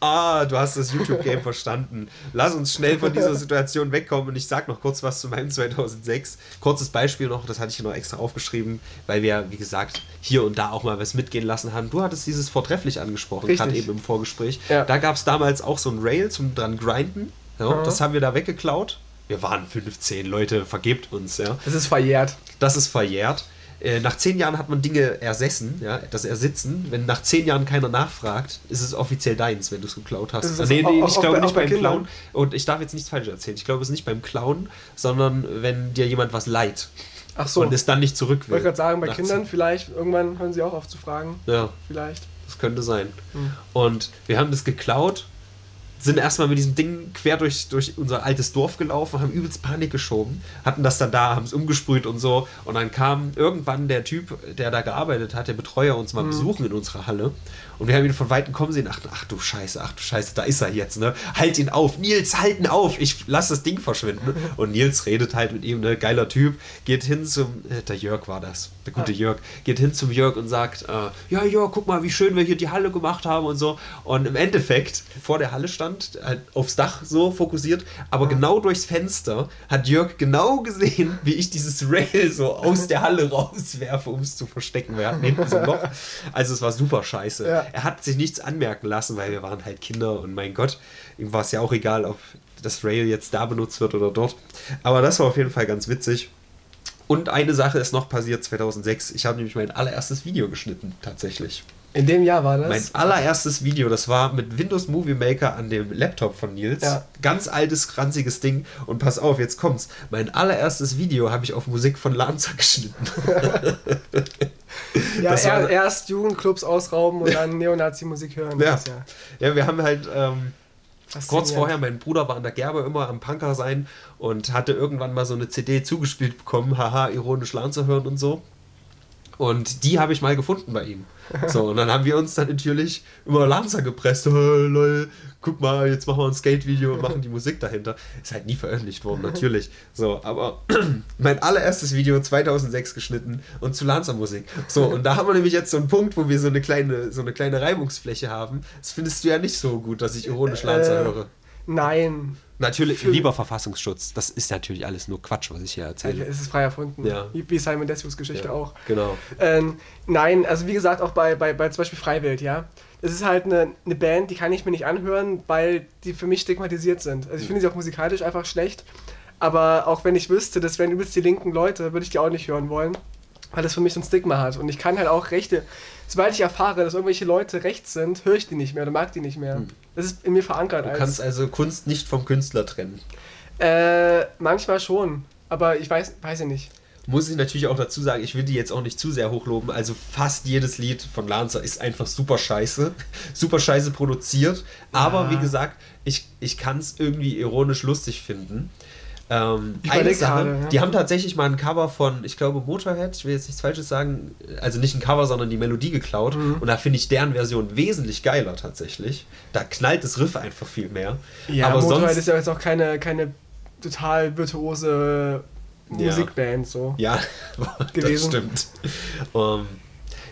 Ah, du hast das YouTube-Game verstanden. Lass uns schnell von dieser Situation wegkommen und ich sag noch kurz was zu meinem 2006. Kurzes Beispiel noch, das hatte ich hier noch extra aufgeschrieben, weil wir, wie gesagt, hier und da auch mal was mitgehen lassen haben. Du hattest dieses vortrefflich angesprochen, gerade eben im Vorgespräch. Ja. Da gab es damals auch so ein Rail zum dran grinden. Ja, Mhm. Das haben wir da weggeklaut. Wir waren 15 Leute, vergebt uns, ja. Das ist verjährt. Das ist verjährt. Äh, Nach zehn Jahren hat man Dinge ersessen, ja, das Ersitzen. Wenn nach zehn Jahren keiner nachfragt, ist es offiziell deins, wenn du es geklaut hast. Ist nee, nee, auch- ich auch glaube bei- nicht beim Kindern. Klauen. Und ich darf jetzt nichts falsch erzählen. Ich glaube, es ist nicht beim Klauen, sondern wenn dir jemand was leiht Ach so. und es dann nicht zurück Ich will. wollte gerade sagen, bei Kindern zehn- vielleicht, irgendwann hören sie auch auf zu fragen. Ja, Vielleicht. das könnte sein. Hm. Und wir haben das geklaut, sind erstmal mit diesem Ding quer durch, durch unser altes Dorf gelaufen, haben übelst Panik geschoben, hatten das dann da, haben es umgesprüht und so. Und dann kam irgendwann der Typ, der da gearbeitet hat, der Betreuer, uns mal besuchen in unserer Halle. Und wir haben ihn von Weitem kommen sehen, dachten, ach du Scheiße, ach du Scheiße, da ist er jetzt, ne? Halt ihn auf, Nils, halt ihn auf, ich lass das Ding verschwinden. [laughs] Und Nils redet halt mit ihm, ne? Geiler Typ, geht hin zum, äh, der Jörg war das, der gute Jörg, geht hin zum Jörg und sagt, äh, ja, Jörg, guck mal, wie schön wir hier die Halle gemacht haben und so. Und im Endeffekt, vor der Halle stand, halt aufs Dach so fokussiert, aber genau durchs Fenster hat Jörg genau gesehen, wie ich dieses Rail so aus der Halle [laughs] rauswerfe, um es zu verstecken. Wir hatten hinten so ein Loch. Also es war super scheiße. Ja. Er hat sich nichts anmerken lassen, weil wir waren halt Kinder und mein Gott, ihm war es ja auch egal, ob das Rail jetzt da benutzt wird oder dort. Aber das war auf jeden Fall ganz witzig. Und eine Sache ist noch passiert 2006. Ich habe nämlich mein allererstes Video geschnitten, tatsächlich. In dem Jahr war das? Mein allererstes Video, das war mit Windows Movie Maker an dem Laptop von Nils. Ja. Ganz altes, kranziges Ding. Und pass auf, jetzt kommt's. Mein allererstes Video habe ich auf Musik von Lanza [laughs] geschnitten. [laughs] ja, das war- er, erst Jugendclubs ausrauben und dann Neonazi-Musik hören. Ja. Das ja ja, wir haben halt ähm, kurz vorher, mein Bruder war an der Gerbe immer am Punker sein und hatte irgendwann mal so eine CD zugespielt bekommen, haha, ironisch Lanza hören und so. Und die habe ich mal gefunden bei ihm. [laughs] So, und dann haben wir uns dann natürlich über Lanza gepresst. [laughs] Oh, lol, guck mal, jetzt machen wir ein Skate-Video und machen die Musik dahinter. Ist halt nie veröffentlicht worden, [laughs] natürlich. So, aber [clears throat] mein allererstes Video 2006 geschnitten und zu Lanza-Musik. So, und da haben wir nämlich jetzt so einen Punkt, wo wir so eine kleine, so eine kleine Reibungsfläche haben. Das findest du ja nicht so gut, dass ich ironisch Lanza Äh, höre. Nein, Natürlich, für- lieber Verfassungsschutz. Das ist natürlich alles nur Quatsch, was ich hier erzähle. es ist frei erfunden. Ja. Wie, Simon Desvos Geschichte Ja, auch. Genau. Ähm, nein, also wie gesagt, auch bei, bei, bei zum Beispiel Freiwild, ja. Es ist halt eine, eine Band, die kann ich mir nicht anhören, weil die für mich stigmatisiert sind. Also ich finde sie auch musikalisch einfach schlecht. Aber auch wenn ich wüsste, das wären übelst die linken Leute, würde ich die auch nicht hören wollen. Weil das für mich so ein Stigma hat. Und ich kann halt auch Rechte. Sobald ich erfahre, dass irgendwelche Leute rechts sind, höre ich die nicht mehr oder mag die nicht mehr. Das ist in mir verankert. Du als- kannst also Kunst nicht vom Künstler trennen. Äh, manchmal schon. Aber ich weiß, weiß ich nicht. Muss ich natürlich auch dazu sagen, ich will die jetzt auch nicht zu sehr hochloben. Also fast jedes Lied von Lanza ist einfach super scheiße. [laughs] Super scheiße produziert. Aber Ja. wie gesagt, ich, ich kann es irgendwie ironisch lustig finden. Ähm, eine Sache, gerade, ja. die haben tatsächlich mal ein Cover von, ich glaube, Motorhead, ich will jetzt nichts Falsches sagen, also nicht ein Cover, sondern die Melodie geklaut. Mhm. Und da finde ich deren Version wesentlich geiler tatsächlich. Da knallt das Riff einfach viel mehr. Ja, aber Motorhead sonst, ist ja jetzt auch keine, keine total virtuose Ja. Musikband so. Ja, [laughs] das gewesen. stimmt. Ähm,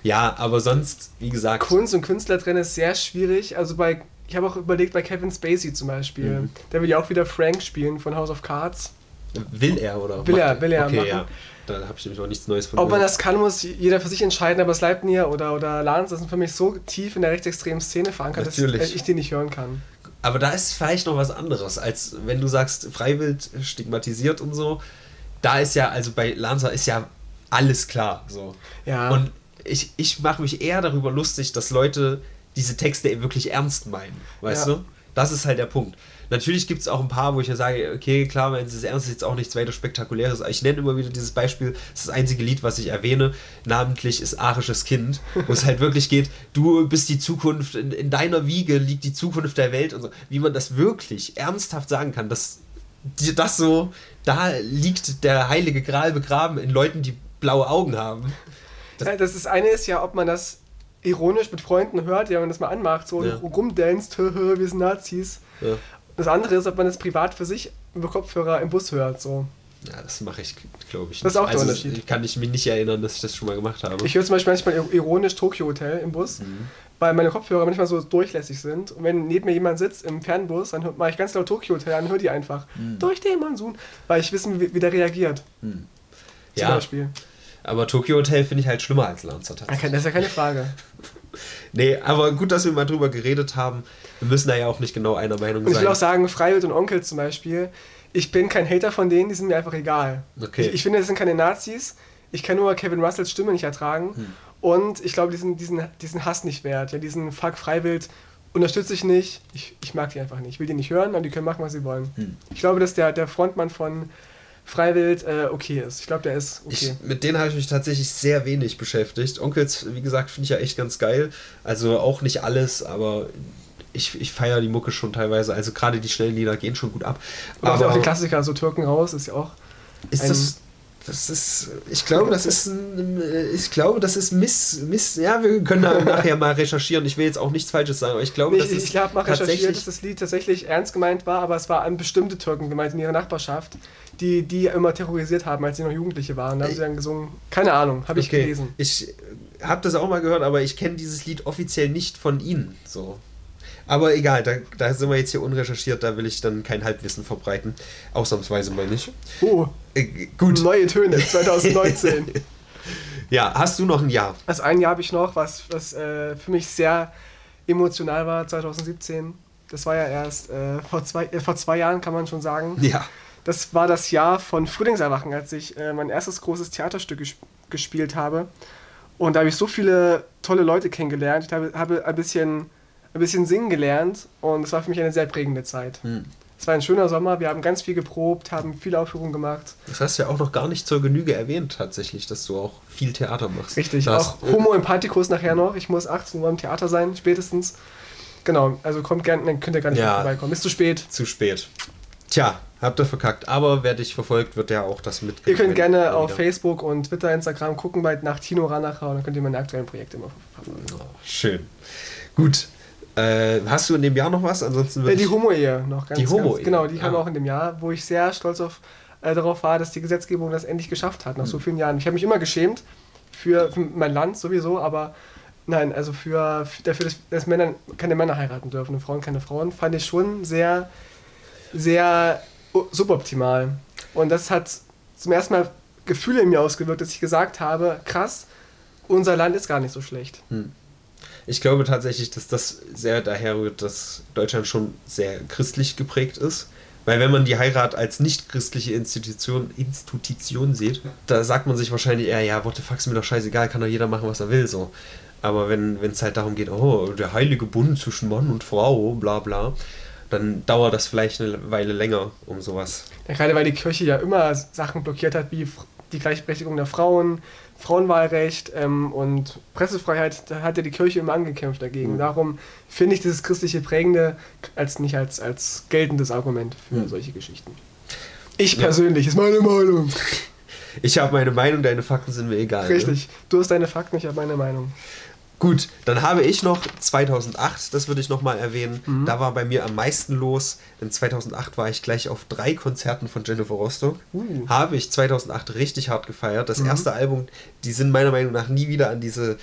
ja, aber sonst, wie gesagt, Kunst und Künstler trennen ist sehr schwierig. Also bei, ich habe auch überlegt bei Kevin Spacey zum Beispiel. Mhm. Der will ja auch wieder Frank spielen von House of Cards. will er oder Will er, will er Okay, machen. ja. Da habe ich nämlich noch nichts Neues von Ob man das kann, muss jeder für sich entscheiden, aber Sleipnir oder, oder Lance sind für mich so tief in der rechtsextremen Szene verankert, Natürlich. dass ich die nicht hören kann. Aber da ist vielleicht noch was anderes, als wenn du sagst, Freiwild stigmatisiert und so. Da ist ja, also bei Lanza ist ja alles klar. So. Ja. Und ich, ich mache mich eher darüber lustig, dass Leute diese Texte wirklich ernst meinen. Weißt Ja. du? Das ist halt der Punkt. Natürlich gibt es auch ein paar, wo ich ja sage, okay, klar, wenn es ist ernst ist, jetzt auch nichts weiter Spektakuläres. Aber Ich nenne immer wieder dieses Beispiel, das ist das einzige Lied, was ich erwähne, namentlich ist Arisches Kind, wo es halt wirklich geht, du bist die Zukunft, in, in deiner Wiege liegt die Zukunft der Welt und so. Wie man das wirklich ernsthaft sagen kann, dass das so, da liegt der heilige Gral begraben in Leuten, die blaue Augen haben. Das, das, das eine ist ja, ob man das ironisch mit Freunden hört, ja, wenn man das mal anmacht, so Ja. rumdanzt, hö, hö, wir sind Nazis. Ja. Das andere ist, ob man das privat für sich über Kopfhörer im Bus hört. So. Ja, das mache ich, glaube ich. Das ist auch der also, Unterschied. Kann ich mich nicht erinnern, dass ich das schon mal gemacht habe. Ich höre zum Beispiel manchmal ironisch Tokyo Hotel im Bus, Mhm. weil meine Kopfhörer manchmal so durchlässig sind. Und wenn neben mir jemand sitzt im Fernbus, dann mache ich ganz laut Tokyo Hotel an und höre die einfach Mhm. durch den Monsun, weil ich wissen, wie, wie der reagiert. Zum ja, Beispiel. Aber Tokyo Hotel finde ich halt schlimmer als Ja, kein- Das ist ja keine Frage. [laughs] Nee, aber gut, dass wir mal drüber geredet haben. Wir müssen da ja auch nicht genau einer Meinung Und ich sein. will auch sagen, Freiwild und Onkel zum Beispiel, ich bin kein Hater von denen, die sind mir einfach egal. Okay. Ich, ich finde, das sind keine Nazis. Ich kann nur Kevin Russells Stimme nicht ertragen. Hm. Und ich glaube, diesen, diesen, diesen Hass nicht wert. Ja, diesen Fuck Freiwild unterstütze ich nicht. Ich, ich mag die einfach nicht. Ich will die nicht hören, aber die können machen, was sie wollen. Hm. Ich glaube, dass der, der Frontmann von Freiwild äh, okay ist. Ich glaube, der ist okay. Ich, mit denen habe ich mich tatsächlich sehr wenig beschäftigt. Onkels, wie gesagt, finde ich ja echt ganz geil. Also auch nicht alles, aber ich, ich feiere die Mucke schon teilweise. Also gerade die schnellen Lieder gehen schon gut ab. Auch, aber auch die Klassiker, so Türken raus, ist ja auch. ist das. Das ist, ich glaube, das ist ein, ich glaube, das ist Miss, Miss, ja, wir können da nachher mal recherchieren. Ich will jetzt auch nichts Falsches sagen, aber ich glaube, Nee, das ich ist ich habe mal recherchiert, dass das Lied tatsächlich ernst gemeint war, aber es war an bestimmte Türken gemeint in ihrer Nachbarschaft, die die immer terrorisiert haben, als sie noch Jugendliche waren. Da haben sie dann gesungen. Keine Ahnung, habe ich Okay, gelesen. Ich habe das auch mal gehört, aber ich kenne dieses Lied offiziell nicht von Ihnen. So. Aber egal, da, da sind wir jetzt hier unrecherchiert, da will ich dann kein Halbwissen verbreiten. Ausnahmsweise mal nicht. Oh, Äh, gut. neue Töne 2019. [laughs] Ja, hast du noch ein Jahr? also ein Jahr habe ich noch, was, was äh, für mich sehr emotional war, 2017. Das war ja erst äh, vor, zwei, äh, vor zwei Jahren, kann man schon sagen. Ja. Das war das Jahr von Frühlingserwachen, als ich äh, mein erstes großes Theaterstück ges gespielt habe. Und da habe ich so viele tolle Leute kennengelernt. Ich habe, habe ein, bisschen, ein bisschen singen gelernt und es war für mich eine sehr prägende Zeit. Hm. Es war ein schöner Sommer, wir haben ganz viel geprobt, haben viele Aufführungen gemacht. Das hast du ja auch noch gar nicht zur Genüge erwähnt, tatsächlich, dass du auch viel Theater machst. Richtig, Du auch Homo Empathikus nachher noch. Ich muss 18 Uhr im Theater sein, spätestens. Genau, also kommt gerne, dann könnt ihr gar nicht Ja. mehr vorbeikommen. Ist zu spät. Zu spät. Tja, habt ihr verkackt. Aber wer dich verfolgt, wird ja auch das Ihr mitkriegen. könnt gerne wenn auf wieder- Facebook und Twitter, Instagram gucken bei nach Tino Ranacher und dann könnt ihr meine aktuellen Projekte immer verfolgen. Oh, schön. Gut. Äh, hast du in dem Jahr noch was? Ansonsten Äh, die Homo-Ehe noch ganz Die Homo-Ehe, Genau, die kam auch in dem Jahr, wo ich sehr stolz auf, äh, darauf war, dass die Gesetzgebung das endlich geschafft hat, nach Hm. so vielen Jahren. Ich habe mich immer geschämt für, für mein Land sowieso, aber nein, also für, für dafür, dass, dass Männer keine Männer heiraten dürfen und Frauen keine Frauen, fand ich schon sehr, sehr suboptimal. Und das hat zum ersten Mal Gefühle in mir ausgewirkt, dass ich gesagt habe, krass, unser Land ist gar nicht so schlecht. Ich glaube tatsächlich, dass das sehr daher rührt, dass Deutschland schon sehr christlich geprägt ist. Weil wenn man die Heirat als nicht christliche Institution, Institution sieht, da sagt man sich wahrscheinlich eher, ja, what the fuck, ist mir doch scheißegal, kann doch jeder machen, was er will, so. Aber wenn es halt darum geht, oh, der heilige Bund zwischen Mann und Frau, bla bla, dann dauert das vielleicht eine Weile länger um sowas. Ja, gerade weil die Kirche ja immer Sachen blockiert hat, wie die Gleichberechtigung der Frauen, Frauenwahlrecht ähm, und Pressefreiheit, da hat ja die Kirche immer angekämpft dagegen. Mhm. Darum finde ich dieses christliche Prägende als nicht als, als geltendes Argument für Mhm. solche Geschichten. Ich Ja. persönlich, ist meine Meinung. Ich habe meine Meinung, deine Fakten sind mir egal. Ne? Richtig. Du hast deine Fakten, ich habe meine Meinung. Gut, dann habe ich noch 2008, das würde ich nochmal erwähnen. Mhm. Da war bei mir am meisten los. In 2008 war ich gleich auf drei Konzerten von Jennifer Rostock. Uh. Habe ich 2008 richtig hart gefeiert. Das Mhm. erste Album, die sind meiner Meinung nach nie wieder an diese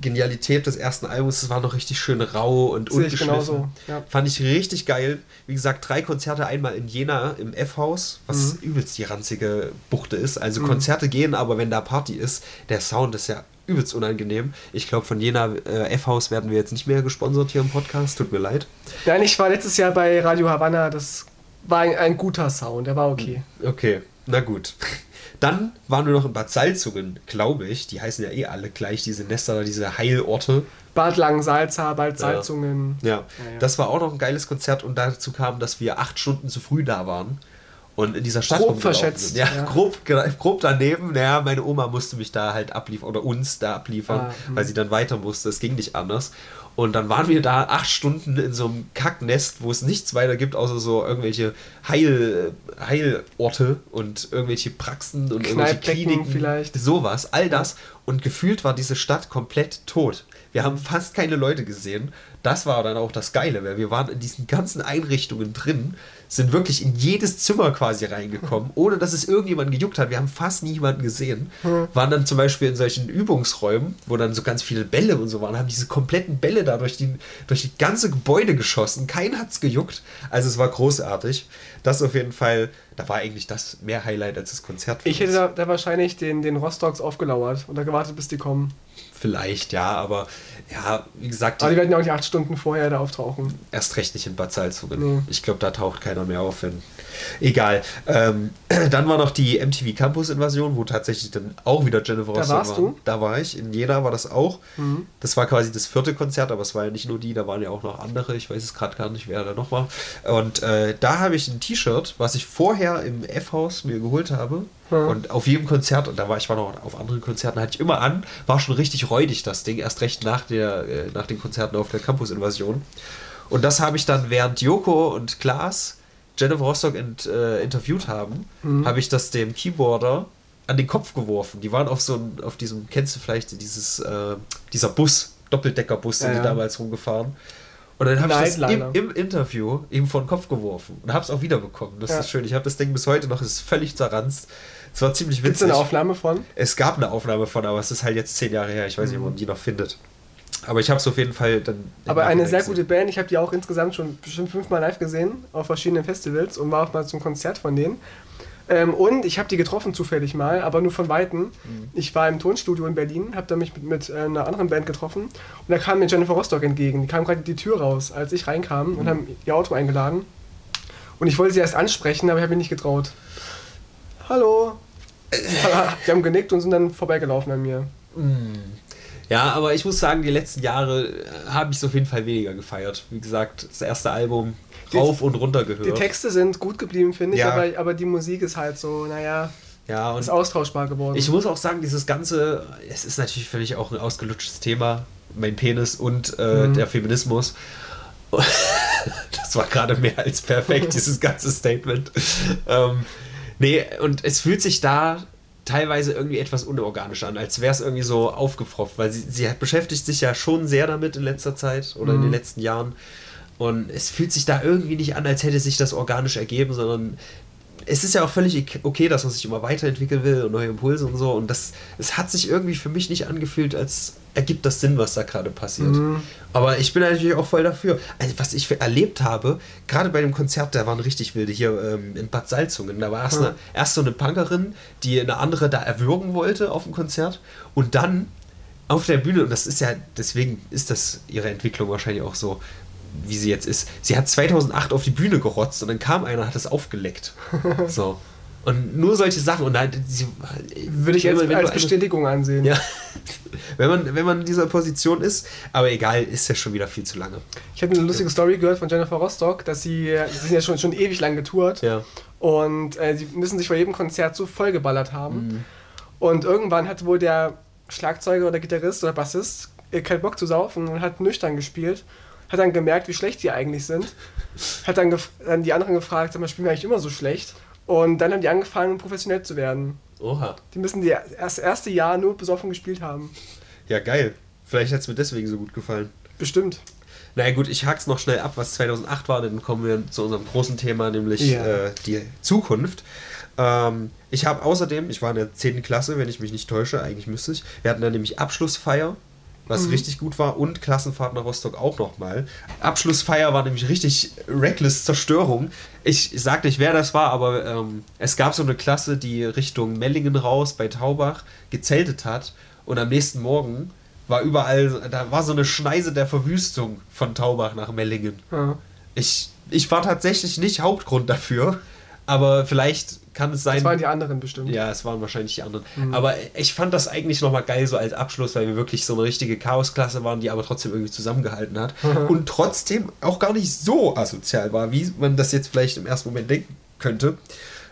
Genialität des ersten Albums. Es war noch richtig schön rau und ungeschliffen. Ja. Fand ich richtig geil. Wie gesagt, drei Konzerte, einmal in Jena im F-Haus, was Mhm. übelst die ranzige Buchte ist. Also Mhm. Konzerte gehen, aber wenn da Party ist, der Sound ist ja übelst unangenehm. Ich glaube, von Jena äh, F-Haus werden wir jetzt nicht mehr gesponsert hier im Podcast. Tut mir leid. Nein, ich war letztes Jahr bei Radio Havanna, das war ein, ein guter Sound, der war okay. Okay, na gut. Dann waren wir noch in Bad Salzungen, glaube ich. Die heißen ja eh alle gleich, diese Nester, diese Heilorte. Bad Langensalza, Bad Salzungen. Ja, Ja, ja. das war auch noch ein geiles Konzert und dazu kam, dass wir acht Stunden zu früh da waren und in dieser Stadt Grob verschätzt. Ja, ja. Grob, grob daneben. Naja, meine Oma musste mich da halt abliefern oder uns da abliefern, Ah, hm. weil sie dann weiter musste. Es ging nicht anders. Und dann waren wir da acht Stunden in so einem Kacknest, wo es nichts weiter gibt, außer so irgendwelche Heil, Heilorte und irgendwelche Praxen und irgendwelche Kliniken. vielleicht. Sowas, all das. Und gefühlt war diese Stadt komplett tot. Wir haben fast keine Leute gesehen. Das war dann auch das Geile, weil wir waren in diesen ganzen Einrichtungen drin, sind wirklich in jedes Zimmer quasi reingekommen, ohne dass es irgendjemand gejuckt hat. Wir haben fast niemanden gesehen. Waren dann zum Beispiel in solchen Übungsräumen, wo dann so ganz viele Bälle und so waren, haben diese kompletten Bälle da durch die, durch die ganze Gebäude geschossen. Keinen hat's gejuckt. Also es war großartig. Das auf jeden Fall, da war eigentlich das mehr Highlight als das Konzert. Ich hätte da, da wahrscheinlich den, den Rostocks aufgelauert und da gewartet, bis die kommen. Vielleicht, ja, aber ja, wie gesagt, Aber die werden ja auch nicht acht Stunden vorher da auftauchen. erst recht nicht in Bad Salzungen. Nee. Ich glaube, da taucht keiner mehr auf. Wenn. Egal. Ähm, [clears throat] dann war noch die MTV Campus Invasion, wo tatsächlich dann auch wieder Jennifer Da Rostock warst war. du? Da war ich. In Jena war das auch. Mhm. Das war quasi das vierte Konzert, aber es war ja nicht nur die, da waren ja auch noch andere. Ich weiß es gerade gar nicht, wer da noch war. Und äh, da habe ich ein T-Shirt, was ich vorher im F-Haus mir geholt habe. Ja. Und auf jedem Konzert, und da war ich war noch auf anderen Konzerten, hatte ich immer an, war schon richtig räudig das Ding, erst recht nach, der, äh, nach den Konzerten auf der Campus-Invasion. Und das habe ich dann, während Joko und Klaas Jennifer Rostock int, äh, interviewt haben, Mhm. habe ich das dem Keyboarder an den Kopf geworfen. Die waren auf so einem, auf diesem, kennst du vielleicht dieses, äh, dieser Bus, Doppeldeckerbus, sind Ja, die ja. damals rumgefahren. Und dann habe ich das im, im Interview ihm vor den Kopf geworfen und habe es auch wiederbekommen. Das Ja. ist schön. Ich habe das Ding bis heute noch, es ist völlig zerranzt. Es war ziemlich Gibt es witzig. eine Aufnahme von? Es gab eine Aufnahme von, aber es ist halt jetzt zehn Jahre her. Ich weiß nicht, ob man die noch findet. Aber ich habe es auf jeden Fall dann. Aber eine sehr gesehen. gute Band. Ich habe die auch insgesamt schon bestimmt fünfmal live gesehen auf verschiedenen Festivals und war auch mal zum Konzert von denen. Ähm, und ich habe die getroffen zufällig mal, aber nur von Weitem. Ich war im Tonstudio in Berlin, habe da mich mit, mit äh, einer anderen Band getroffen und da kam mir Jennifer Rostock entgegen. Die kam gerade die Tür raus, als ich reinkam und haben ihr Auto eingeladen. Und ich wollte sie erst ansprechen, aber ich habe mich nicht getraut. Hallo. [laughs] Die haben genickt und sind dann vorbeigelaufen an mir. Ja, aber ich muss sagen, die letzten Jahre äh, habe ich es auf jeden Fall weniger gefeiert. Wie gesagt, das erste Album rauf und runter gehört. Die Texte sind gut geblieben, finde ich, Ja. aber, aber die Musik ist halt so, naja, ja, und ist austauschbar geworden. Ich muss auch sagen, dieses Ganze, es ist natürlich für mich auch ein ausgelutschtes Thema, mein Penis und äh, Mhm. der Feminismus. [laughs] Das war gerade mehr als perfekt, [laughs] dieses ganze Statement. Ähm, nee, und es fühlt sich da teilweise irgendwie etwas unorganisch an, als wäre es irgendwie so aufgefropft, weil sie, sie hat- beschäftigt sich ja schon sehr damit in letzter Zeit oder in den Mhm. letzten Jahren. Und es fühlt sich da irgendwie nicht an, als hätte sich das organisch ergeben, sondern es ist ja auch völlig okay, dass man sich immer weiterentwickeln will und neue Impulse und so. Und das, es hat sich irgendwie für mich nicht angefühlt, als ergibt das Sinn, was da gerade passiert. Mhm. Aber ich bin natürlich auch voll dafür. Also, was ich erlebt habe, gerade bei dem Konzert, da waren richtig wilde hier ähm, in Bad Salzungen. Da war erst, Ja. eine, erst so eine Punkerin, die eine andere da erwürgen wollte auf dem Konzert. Und dann auf der Bühne, und das ist ja, deswegen ist das ihre Entwicklung wahrscheinlich auch so, wie sie jetzt ist. Sie hat 2008 auf die Bühne gerotzt und dann kam einer und hat das aufgeleckt. [laughs] So. Und nur solche Sachen. Und dann, sie, Würde ich jetzt als eine- Bestätigung ansehen. Ja. [laughs] wenn, man, wenn man in dieser Position ist, aber egal, ist ja schon wieder viel zu lange. Ich habe eine lustige Story gehört von Jennifer Rostock, dass sie, sie sind ja schon, schon ewig lang getourt Ja. und äh, sie müssen sich vor jedem Konzert so vollgeballert haben. Mhm. Und irgendwann hat wohl der Schlagzeuger oder Gitarrist oder Bassist äh, keinen Bock zu saufen und hat nüchtern gespielt. Hat dann gemerkt, wie schlecht die eigentlich sind. Hat dann, dann die anderen gefragt, sag mal, spielen wir eigentlich immer so schlecht? Und dann haben die angefangen, professionell zu werden. Oha. Die müssen die, das erste Jahr nur besoffen gespielt haben. Ja, geil. Vielleicht hat es mir deswegen so gut gefallen. Bestimmt. Naja gut, ich hak's noch schnell ab, was 2008 war, dann kommen wir zu unserem großen Thema, nämlich Ja. äh, die Zukunft. Ähm, ich habe außerdem, ich war in der 10. Klasse, wenn ich mich nicht täusche, eigentlich müsste ich, wir hatten dann nämlich Abschlussfeier, was Mhm. richtig gut war, und Klassenfahrt nach Rostock auch nochmal. Abschlussfeier war nämlich richtig reckless Zerstörung. Ich sag nicht, wer das war, aber ähm, es gab so eine Klasse, die Richtung Mellingen raus bei Taubach gezeltet hat und am nächsten Morgen war überall, da war so eine Schneise der Verwüstung von Taubach nach Mellingen. Ja. Ich, ich war tatsächlich nicht Hauptgrund dafür, aber vielleicht kann es sein. Das waren die anderen bestimmt. ja, es waren wahrscheinlich die anderen. Mhm. Aber ich fand das eigentlich nochmal geil so als Abschluss, weil wir wirklich so eine richtige Chaosklasse waren, die aber trotzdem irgendwie zusammengehalten hat. [laughs] und trotzdem auch gar nicht so asozial war, wie man das jetzt vielleicht im ersten Moment denken könnte.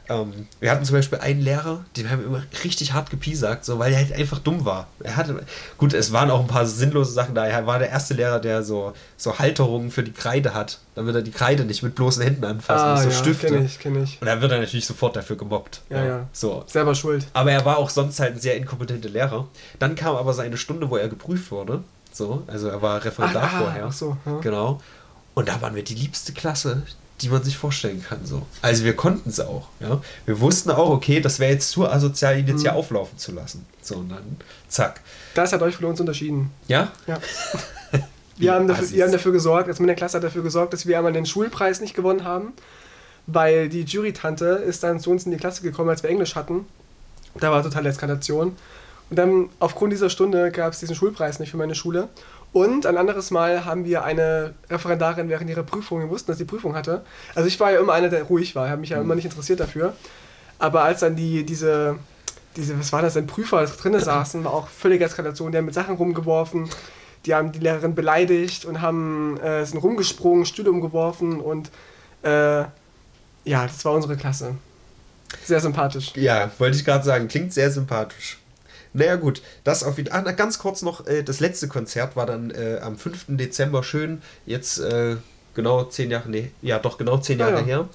Ähm, wir hatten zum Beispiel einen Lehrer, den haben wir immer richtig hart gepiesackt, so, weil er halt einfach dumm war. Er hatte, gut, es waren auch ein paar sinnlose Sachen da. Er war der erste Lehrer, der so, so Halterungen für die Kreide hat, damit er die Kreide nicht mit bloßen Händen anfassen ah, muss, so ja, Stifte. kenne ich, kenne ich. Und dann wird er natürlich sofort dafür gemobbt. Ja, ja. So. Selber schuld. Aber er war auch sonst halt ein sehr inkompetenter Lehrer. Dann kam aber seine Stunde, wo er geprüft wurde. So, also er war Referendar Ach, ah, vorher. ach so, ja. Genau. Und da waren wir die liebste Klasse, die man sich vorstellen kann. So. Also wir konnten es auch. Ja? Wir wussten auch, okay, das wäre jetzt zu asozial, ihn jetzt Mhm. hier auflaufen zu lassen. So, und dann zack. Das hat euch von uns unterschieden. Ja? Ja. [laughs] Wir haben, dafür, wir haben dafür gesorgt, also meine Klasse hat dafür gesorgt, dass wir einmal den Schulpreis nicht gewonnen haben, weil die Jurytante ist dann zu uns in die Klasse gekommen, als wir Englisch hatten. Da war totale Eskalation. Und dann aufgrund dieser Stunde gab es diesen Schulpreis nicht für meine Schule. Und ein anderes Mal haben wir eine Referendarin während ihrer Prüfung, wir wussten, dass sie Prüfung hatte. Also ich war ja immer einer, der ruhig war, ich habe mich ja immer nicht interessiert dafür. Aber als dann die, diese, diese, was war das, ein Prüfer drinnen [clears throat] saßen, war auch völlige Eskalation. Die haben mit Sachen rumgeworfen, die haben die Lehrerin beleidigt und haben, äh, sind rumgesprungen, Stühle umgeworfen und äh, ja, das war unsere Klasse. Sehr sympathisch. Ja, wollte ich gerade sagen. Klingt sehr sympathisch. Naja, gut. Das auf jeden Ah, na, ganz kurz noch: äh, Das letzte Konzert war dann äh, am 5. Dezember schön. Jetzt äh, genau zehn Jahre, nee, ja, doch genau zehn Ah, Jahre ja. her.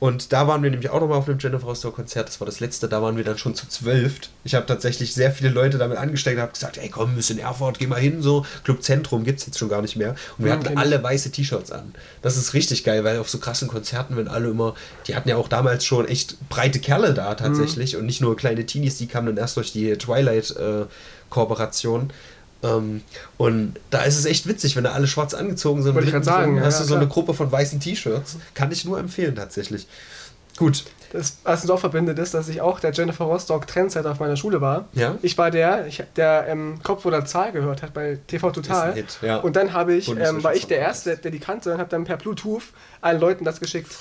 Und da waren wir nämlich auch nochmal auf einem Jennifer Rostock Konzert. Das war das letzte, da waren wir dann schon zu zwölf. Ich habe tatsächlich sehr viele Leute damit angesteckt und habe gesagt: Ey, komm, wir sind in Erfurt, geh mal hin. So, Club Zentrum gibt es jetzt schon gar nicht mehr. Und wir Hm, hatten alle weiße T-Shirts an. Das ist richtig geil, weil auf so krassen Konzerten, wenn alle immer, die hatten ja auch damals schon echt breite Kerle da tatsächlich und nicht nur kleine Teenies, die kamen dann erst durch die Twilight-Kooperation. Ähm, und da ist es echt witzig, wenn da alle schwarz angezogen sind. Wollte ich grad sagen, hinten ja, hast ja, du so eine klar. Gruppe von weißen T-Shirts. Kann ich nur empfehlen tatsächlich. Gut. Das, was uns auch verbindet, ist, dass ich auch der Jennifer Rostock Trendsetter auf meiner Schule war. Ja. Ich war der, ich, der ähm, Kopf oder Zahl gehört hat bei TV Total. Hit, ja. Und dann habe ich, ähm, war ich der Erste, der die kannte und habe dann per Bluetooth allen Leuten das geschickt.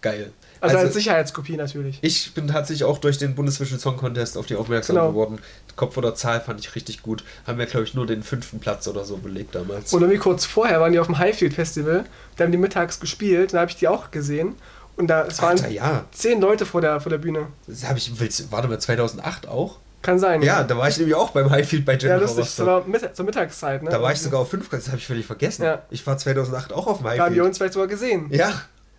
Geil. Also, als Sicherheitskopie natürlich. Ich bin tatsächlich auch durch den Bundesvision Song Contest auf die aufmerksam Genau. geworden. Kopf oder Zahl fand ich richtig gut. Haben wir, glaube ich, nur den fünften Platz oder so belegt damals. Und irgendwie kurz vorher waren die auf dem Highfield Festival. Da haben die mittags gespielt. Da habe ich die auch gesehen. Und da es waren Alter, ja. zehn Leute vor der, vor der Bühne. Das habe ich, willst, warte mal, 2008 auch? Kann sein. Ja, da war ich nämlich auch beim Highfield bei ja Jennifer lustig. Mitt zur Mittagszeit. Ne? Da war ich sogar auf 5, das habe ich völlig vergessen. Ja. Ich war 2008 auch auf dem Da haben wir Highfield. uns vielleicht sogar gesehen. Ja,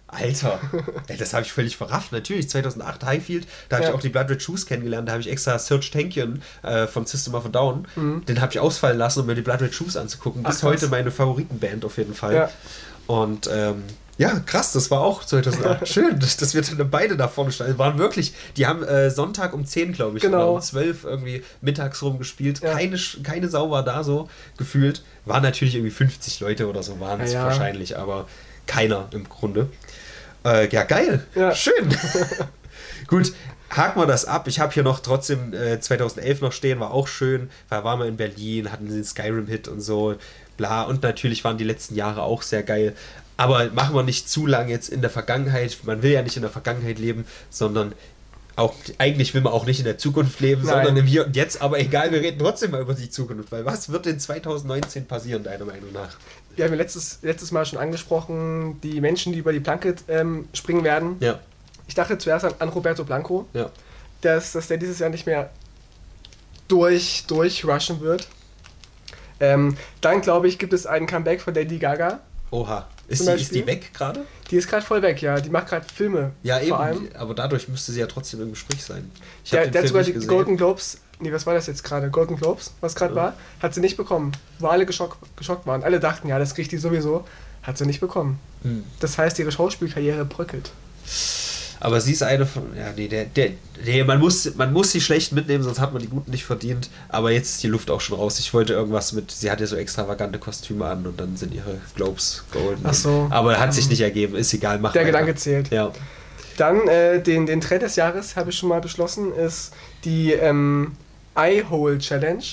Alter. [laughs] Ey, das habe ich völlig verrafft. Natürlich, 2008 Highfield, da habe Ja. ich auch die Blood Red Shoes kennengelernt. Da habe ich extra Serge Tankian äh, von System of a Down, den habe ich ausfallen lassen, um mir die Blood Red Shoes anzugucken. Mhm. Ach, Bis krass. heute meine Favoritenband auf jeden Fall. Ja. Und ähm, ja, krass, das war auch 2008. [laughs] Schön, dass, dass wir dann beide da vorne standen. Waren wirklich, die haben äh, Sonntag um 10, glaube ich, Genau. oder um 12 irgendwie mittags rum gespielt. Ja. Keine, keine Sau war da so gefühlt. Waren natürlich irgendwie 50 Leute oder so, waren es Ja, ja. wahrscheinlich, aber keiner im Grunde. Äh, ja, geil. Ja. Schön. [laughs] Gut, haken wir das ab. Ich habe hier noch trotzdem äh, 2011 noch stehen, war auch schön. Da waren wir in Berlin, hatten den Skyrim-Hit und so. Bla. Und natürlich waren die letzten Jahre auch sehr geil. Aber machen wir nicht zu lange jetzt in der Vergangenheit. Man will ja nicht in der Vergangenheit leben, sondern auch, eigentlich will man auch nicht in der Zukunft leben, Nein. sondern im Hier und Jetzt. Aber egal, wir reden trotzdem mal über die Zukunft. Weil was wird in 2019 passieren, deiner Meinung nach? Wir haben ja letztes, letztes Mal schon angesprochen, die Menschen, die über die Planke ähm, springen werden. Ja, Ich dachte zuerst an, an Roberto Blanco, ja. dass, dass der dieses Jahr nicht mehr durch, durchrushen wird. Ähm, dann glaube ich, gibt es einen Comeback von Lady Gaga. Oha. Ist die, ist die weg gerade? Die ist gerade voll weg, ja. Die macht gerade Filme. Ja, eben. Vor allem. Aber dadurch müsste sie ja trotzdem im Gespräch sein. Ich Der, den der hat sogar die. Golden Globes, nee, was war das jetzt gerade? Golden Globes, was gerade Ja. war, hat sie nicht bekommen. Wo alle geschockt, geschockt waren. Alle dachten, ja, das kriegt die sowieso. Hat sie nicht bekommen. Hm. Das heißt, ihre Schauspielkarriere bröckelt. Aber sie ist eine von. Ja, nee, der, der, nee man, muss, man muss die schlechten mitnehmen, sonst hat man die guten nicht verdient. Aber jetzt ist die Luft auch schon raus. Ich wollte irgendwas mit. Sie hat ja so extravagante Kostüme an und dann sind ihre Globes golden. Ach so. Aber hat sich nicht ergeben. Ist egal, mach Der weiter. Gedanke zählt. Ja. Dann äh, den, den Trend des Jahres habe ich schon mal beschlossen, ist die ähm, Eye-Hole Challenge.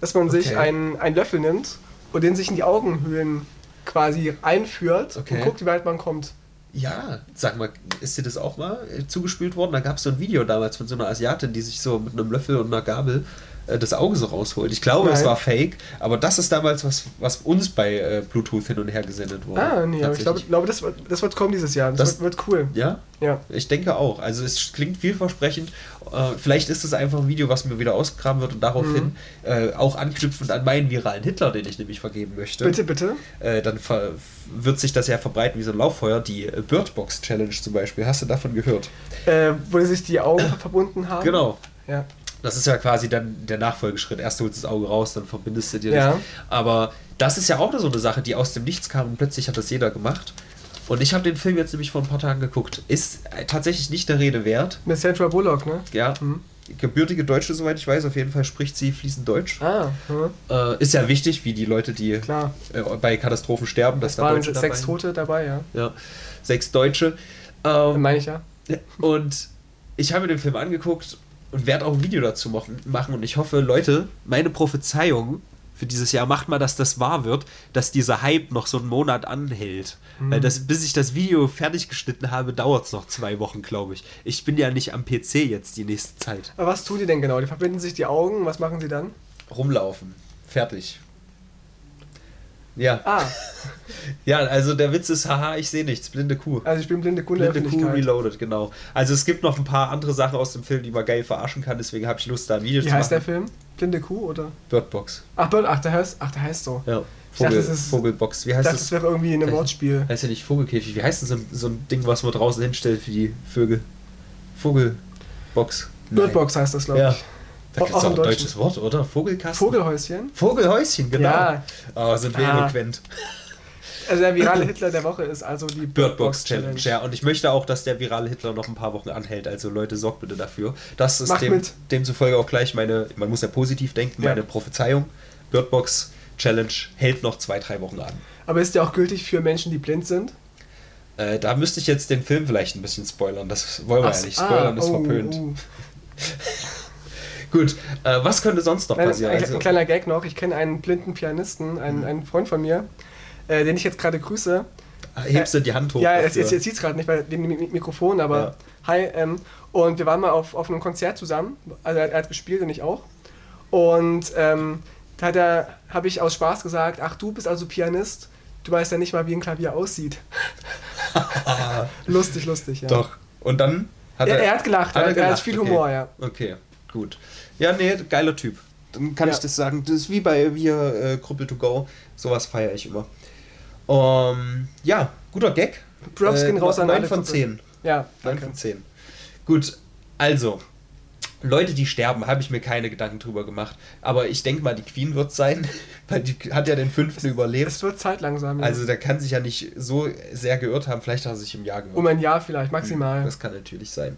Dass man sich Okay. einen, einen Löffel nimmt und den sich in die Augenhöhlen quasi einführt Okay. und guckt, wie weit man kommt. Ja, sag mal, ist dir das auch mal äh, zugespielt worden? Da gab es so ein Video damals von so einer Asiatin, die sich so mit einem Löffel und einer Gabel das Auge so rausholt. Ich glaube, es Nein. war fake, aber das ist damals was, was uns bei äh, Bluetooth hin und her gesendet wurde. Ah, nee, aber ich glaube, glaube das, wird, das wird kommen dieses Jahr. Das, Das- wird, wird cool. Ja, Ja. ich denke auch. Also es klingt vielversprechend. Äh, vielleicht ist es einfach ein Video, was mir wieder ausgegraben wird und daraufhin äh, auch anknüpfend an meinen viralen Hitler, den ich nämlich vergeben möchte. Bitte, bitte. Äh, dann wird sich das ja verbreiten wie so ein Lauffeuer. Die äh, Birdbox Challenge zum Beispiel. Hast du davon gehört? Äh, wo sich die Augen [coughs] verbunden haben. Genau. Ja. Das ist ja quasi dann der Nachfolgeschritt. Erst holst du das Auge raus, dann verbindest du dir Ja. das. Aber das ist ja auch so eine Sache, die aus dem Nichts kam und plötzlich hat das jeder gemacht. Und ich habe den Film jetzt nämlich vor ein paar Tagen geguckt. Ist äh, tatsächlich nicht der Rede wert. Mit Sandra Bullock, ne? Ja. Mhm. Gebürtige Deutsche, soweit ich weiß, auf jeden Fall spricht sie fließend Deutsch. Ah, hm. Äh, ist ja wichtig, wie die Leute, die äh, bei Katastrophen sterben, dass Es da waren Deutsche sechs dabei Tote dabei, ja. Ja, sechs Deutsche. Ähm, Meine ich ja. Und ich habe mir den Film angeguckt und werde auch ein Video dazu machen. Und ich hoffe, Leute, meine Prophezeiung für dieses Jahr macht mal, dass das wahr wird, dass dieser Hype noch so einen Monat anhält. Weil das, bis ich das Video fertig geschnitten habe, dauert es noch zwei Wochen, glaube ich. Ich bin ja nicht am PC jetzt die nächste Zeit. Aber was tun die denn genau? Die verbinden sich die Augen, was machen sie dann? Rumlaufen. Fertig. Ja. Ah, [laughs] Ja, also der Witz ist, haha, ich sehe nichts. Blinde Kuh. also ich bin blinde der Blinde Kuh. Reloaded, genau. Also es gibt noch ein paar andere Sachen aus dem Film, die man geil verarschen kann, deswegen habe ich Lust, da ein Video Wie zu heißt der machen. Film? Blinde Kuh oder? Birdbox. Ach, Bird, ach, der heißt, ach, der heißt so. Ja. Ich dachte, Vogel, das ist- Vogelbox. Wie heißt dachte, das? das wäre irgendwie ein Wortspiel. Heißt ja nicht Vogelkäfig. Wie heißt denn so, ein- so ein Ding, was man draußen hinstellt für die Vögel? Vogelbox. Birdbox heißt das, glaube Ja. ich. Da gibt es Auch ein deutsches Wort, oder? Vogelkasten? Vogelhäuschen. Vogelhäuschen, genau. Ja. Oh, sind wir Ah. eloquent. Also der virale Hitler der Woche ist also die Birdbox Challenge. Ja, und ich möchte auch, dass der virale Hitler noch ein paar Wochen anhält. Also Leute, sorgt bitte dafür. Das ist dem, demzufolge auch gleich meine, man muss ja positiv denken, Ja. meine Prophezeiung. Birdbox Challenge hält noch zwei, drei Wochen an. Aber ist ja auch gültig für Menschen, die blind sind. Äh, da müsste ich jetzt den Film vielleicht ein bisschen spoilern. Das wollen wir Ach, ja nicht. ah, Spoilern ist oh, verpönt. oh. [laughs] Gut, äh, was könnte sonst noch Nein, passieren? ein, Also, ein kleiner Gag noch. Ich kenne einen blinden Pianisten, einen, einen Freund von mir, äh, den ich jetzt gerade grüße. hebst du die Hand hoch? Ja, jetzt, jetzt, jetzt sieht es gerade nicht bei dem Mi- Mikrofon, aber Ja. hi. Ähm, und wir waren mal auf, auf einem Konzert zusammen. Also er, er hat gespielt und ich auch. Und ähm, da hat er, habe ich aus Spaß gesagt, ach du bist also Pianist, du weißt ja nicht mal, wie ein Klavier aussieht. [laughs] lustig, lustig, ja. Doch. Und dann hat Er, er hat gelacht, Hat er, er hat- er viel okay. Humor, ja. Okay, gut. Ja, nee, geiler Typ. Dann kann Ja. ich das sagen. Das ist wie bei wir äh, Krüppel to go. Sowas feiere ich immer. Ähm, ja, guter Gag. Props gehen raus an 9 alle von Gruppe. 10. Ja, 9 danke. von 10. Gut, also. Leute, die sterben, habe ich mir keine Gedanken drüber gemacht. Aber ich denke mal, die Queen wird sein, [laughs] weil die hat ja den fünften überlebt. Es wird Zeit langsam. ja. Also der kann sich ja nicht so sehr geirrt haben. Vielleicht hat er sich im Jahr geirrt. um ein Jahr vielleicht, maximal. Das kann natürlich sein.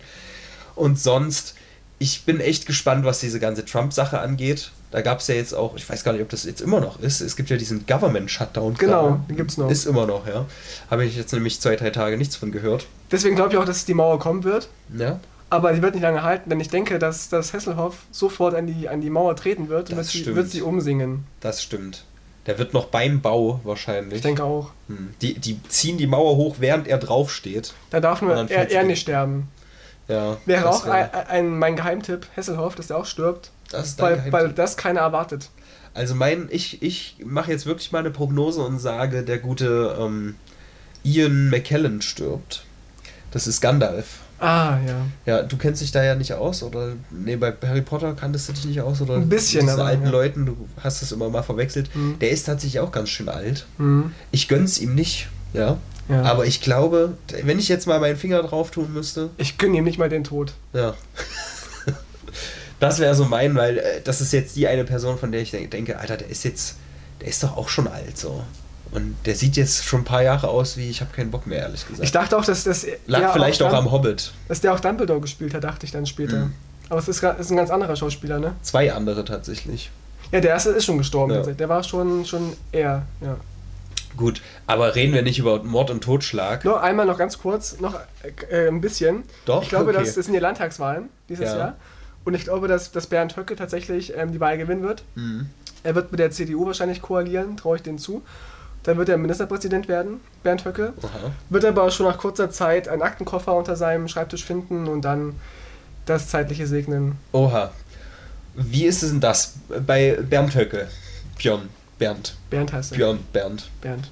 Und sonst, ich bin echt gespannt, was diese ganze Trump-Sache angeht. Da gab es ja jetzt auch, ich weiß gar nicht, ob das jetzt immer noch ist. Es gibt ja diesen Government-Shutdown. Genau, den gibt's noch. Ist immer noch, ja. Habe ich jetzt nämlich zwei, drei Tage nichts von gehört. Deswegen glaube ich auch, dass die Mauer kommen wird. Ja, Aber die wird nicht lange halten, denn ich denke, dass, dass Hesselhoff sofort an die, an die Mauer treten wird und Das wird sie, stimmt. wird sie umsingen. das stimmt. Der wird noch beim Bau wahrscheinlich. Ich denke auch. Hm. Die, die ziehen die Mauer hoch, während er draufsteht. Da darf Und nur er, er nicht sterben. Ja, Wäre auch wär- ein, ein, mein Geheimtipp, Hesselhoff, dass er auch stirbt, das ist weil, weil das keiner erwartet. Also mein, ich, ich mache jetzt wirklich mal eine Prognose und sage, der gute ähm, Ian McKellen stirbt. Das ist Gandalf. Ah, ja. Ja, du kennst dich da ja nicht aus, oder? Nee, bei Harry Potter kanntest du dich nicht aus, oder? Ein bisschen, Mit diesen aber, alten ja. Leuten, du hast es immer mal verwechselt. Hm. Der ist tatsächlich auch ganz schön alt. Hm. Ich gönn's ihm nicht, ja. Ja. Aber ich glaube, wenn ich jetzt mal meinen Finger drauf tun müsste, ich gönne ihm nicht mal den Tod. ja. [laughs] das wäre so mein, weil äh, das ist jetzt die eine Person, von der ich denk- denke, Alter, der ist jetzt, der ist doch auch schon alt so. Und der sieht jetzt schon ein paar Jahre aus wie, ich habe keinen Bock mehr, ehrlich gesagt. Ich dachte auch, dass das. Lag vielleicht auch Dum- am Hobbit. Dass der auch Dumbledore gespielt hat, dachte ich dann später. Mhm. Aber es ist, ist ein ganz anderer Schauspieler, ne? Zwei andere tatsächlich. Ja, der erste ist schon gestorben. Ja. Der war schon, schon er, ja. Gut, aber reden wir nicht über Mord und Totschlag. Nur einmal noch ganz kurz, noch äh, ein bisschen. Doch, Ich glaube, okay. das, das sind die Landtagswahlen dieses Ja. Jahr. Und ich glaube, dass, dass Bernd Höcke tatsächlich ähm, die Wahl gewinnen wird. Mhm. Er wird mit der CDU wahrscheinlich koalieren, traue ich denen zu. Dann wird er Ministerpräsident werden, Bernd Höcke. Aha. Wird aber schon nach kurzer Zeit einen Aktenkoffer unter seinem Schreibtisch finden und dann das Zeitliche segnen. Oha. Wie ist es denn das bei Bernd Höcke? Björn, Bernd. Bernd heißt er. Björn, Bernd. Bernd.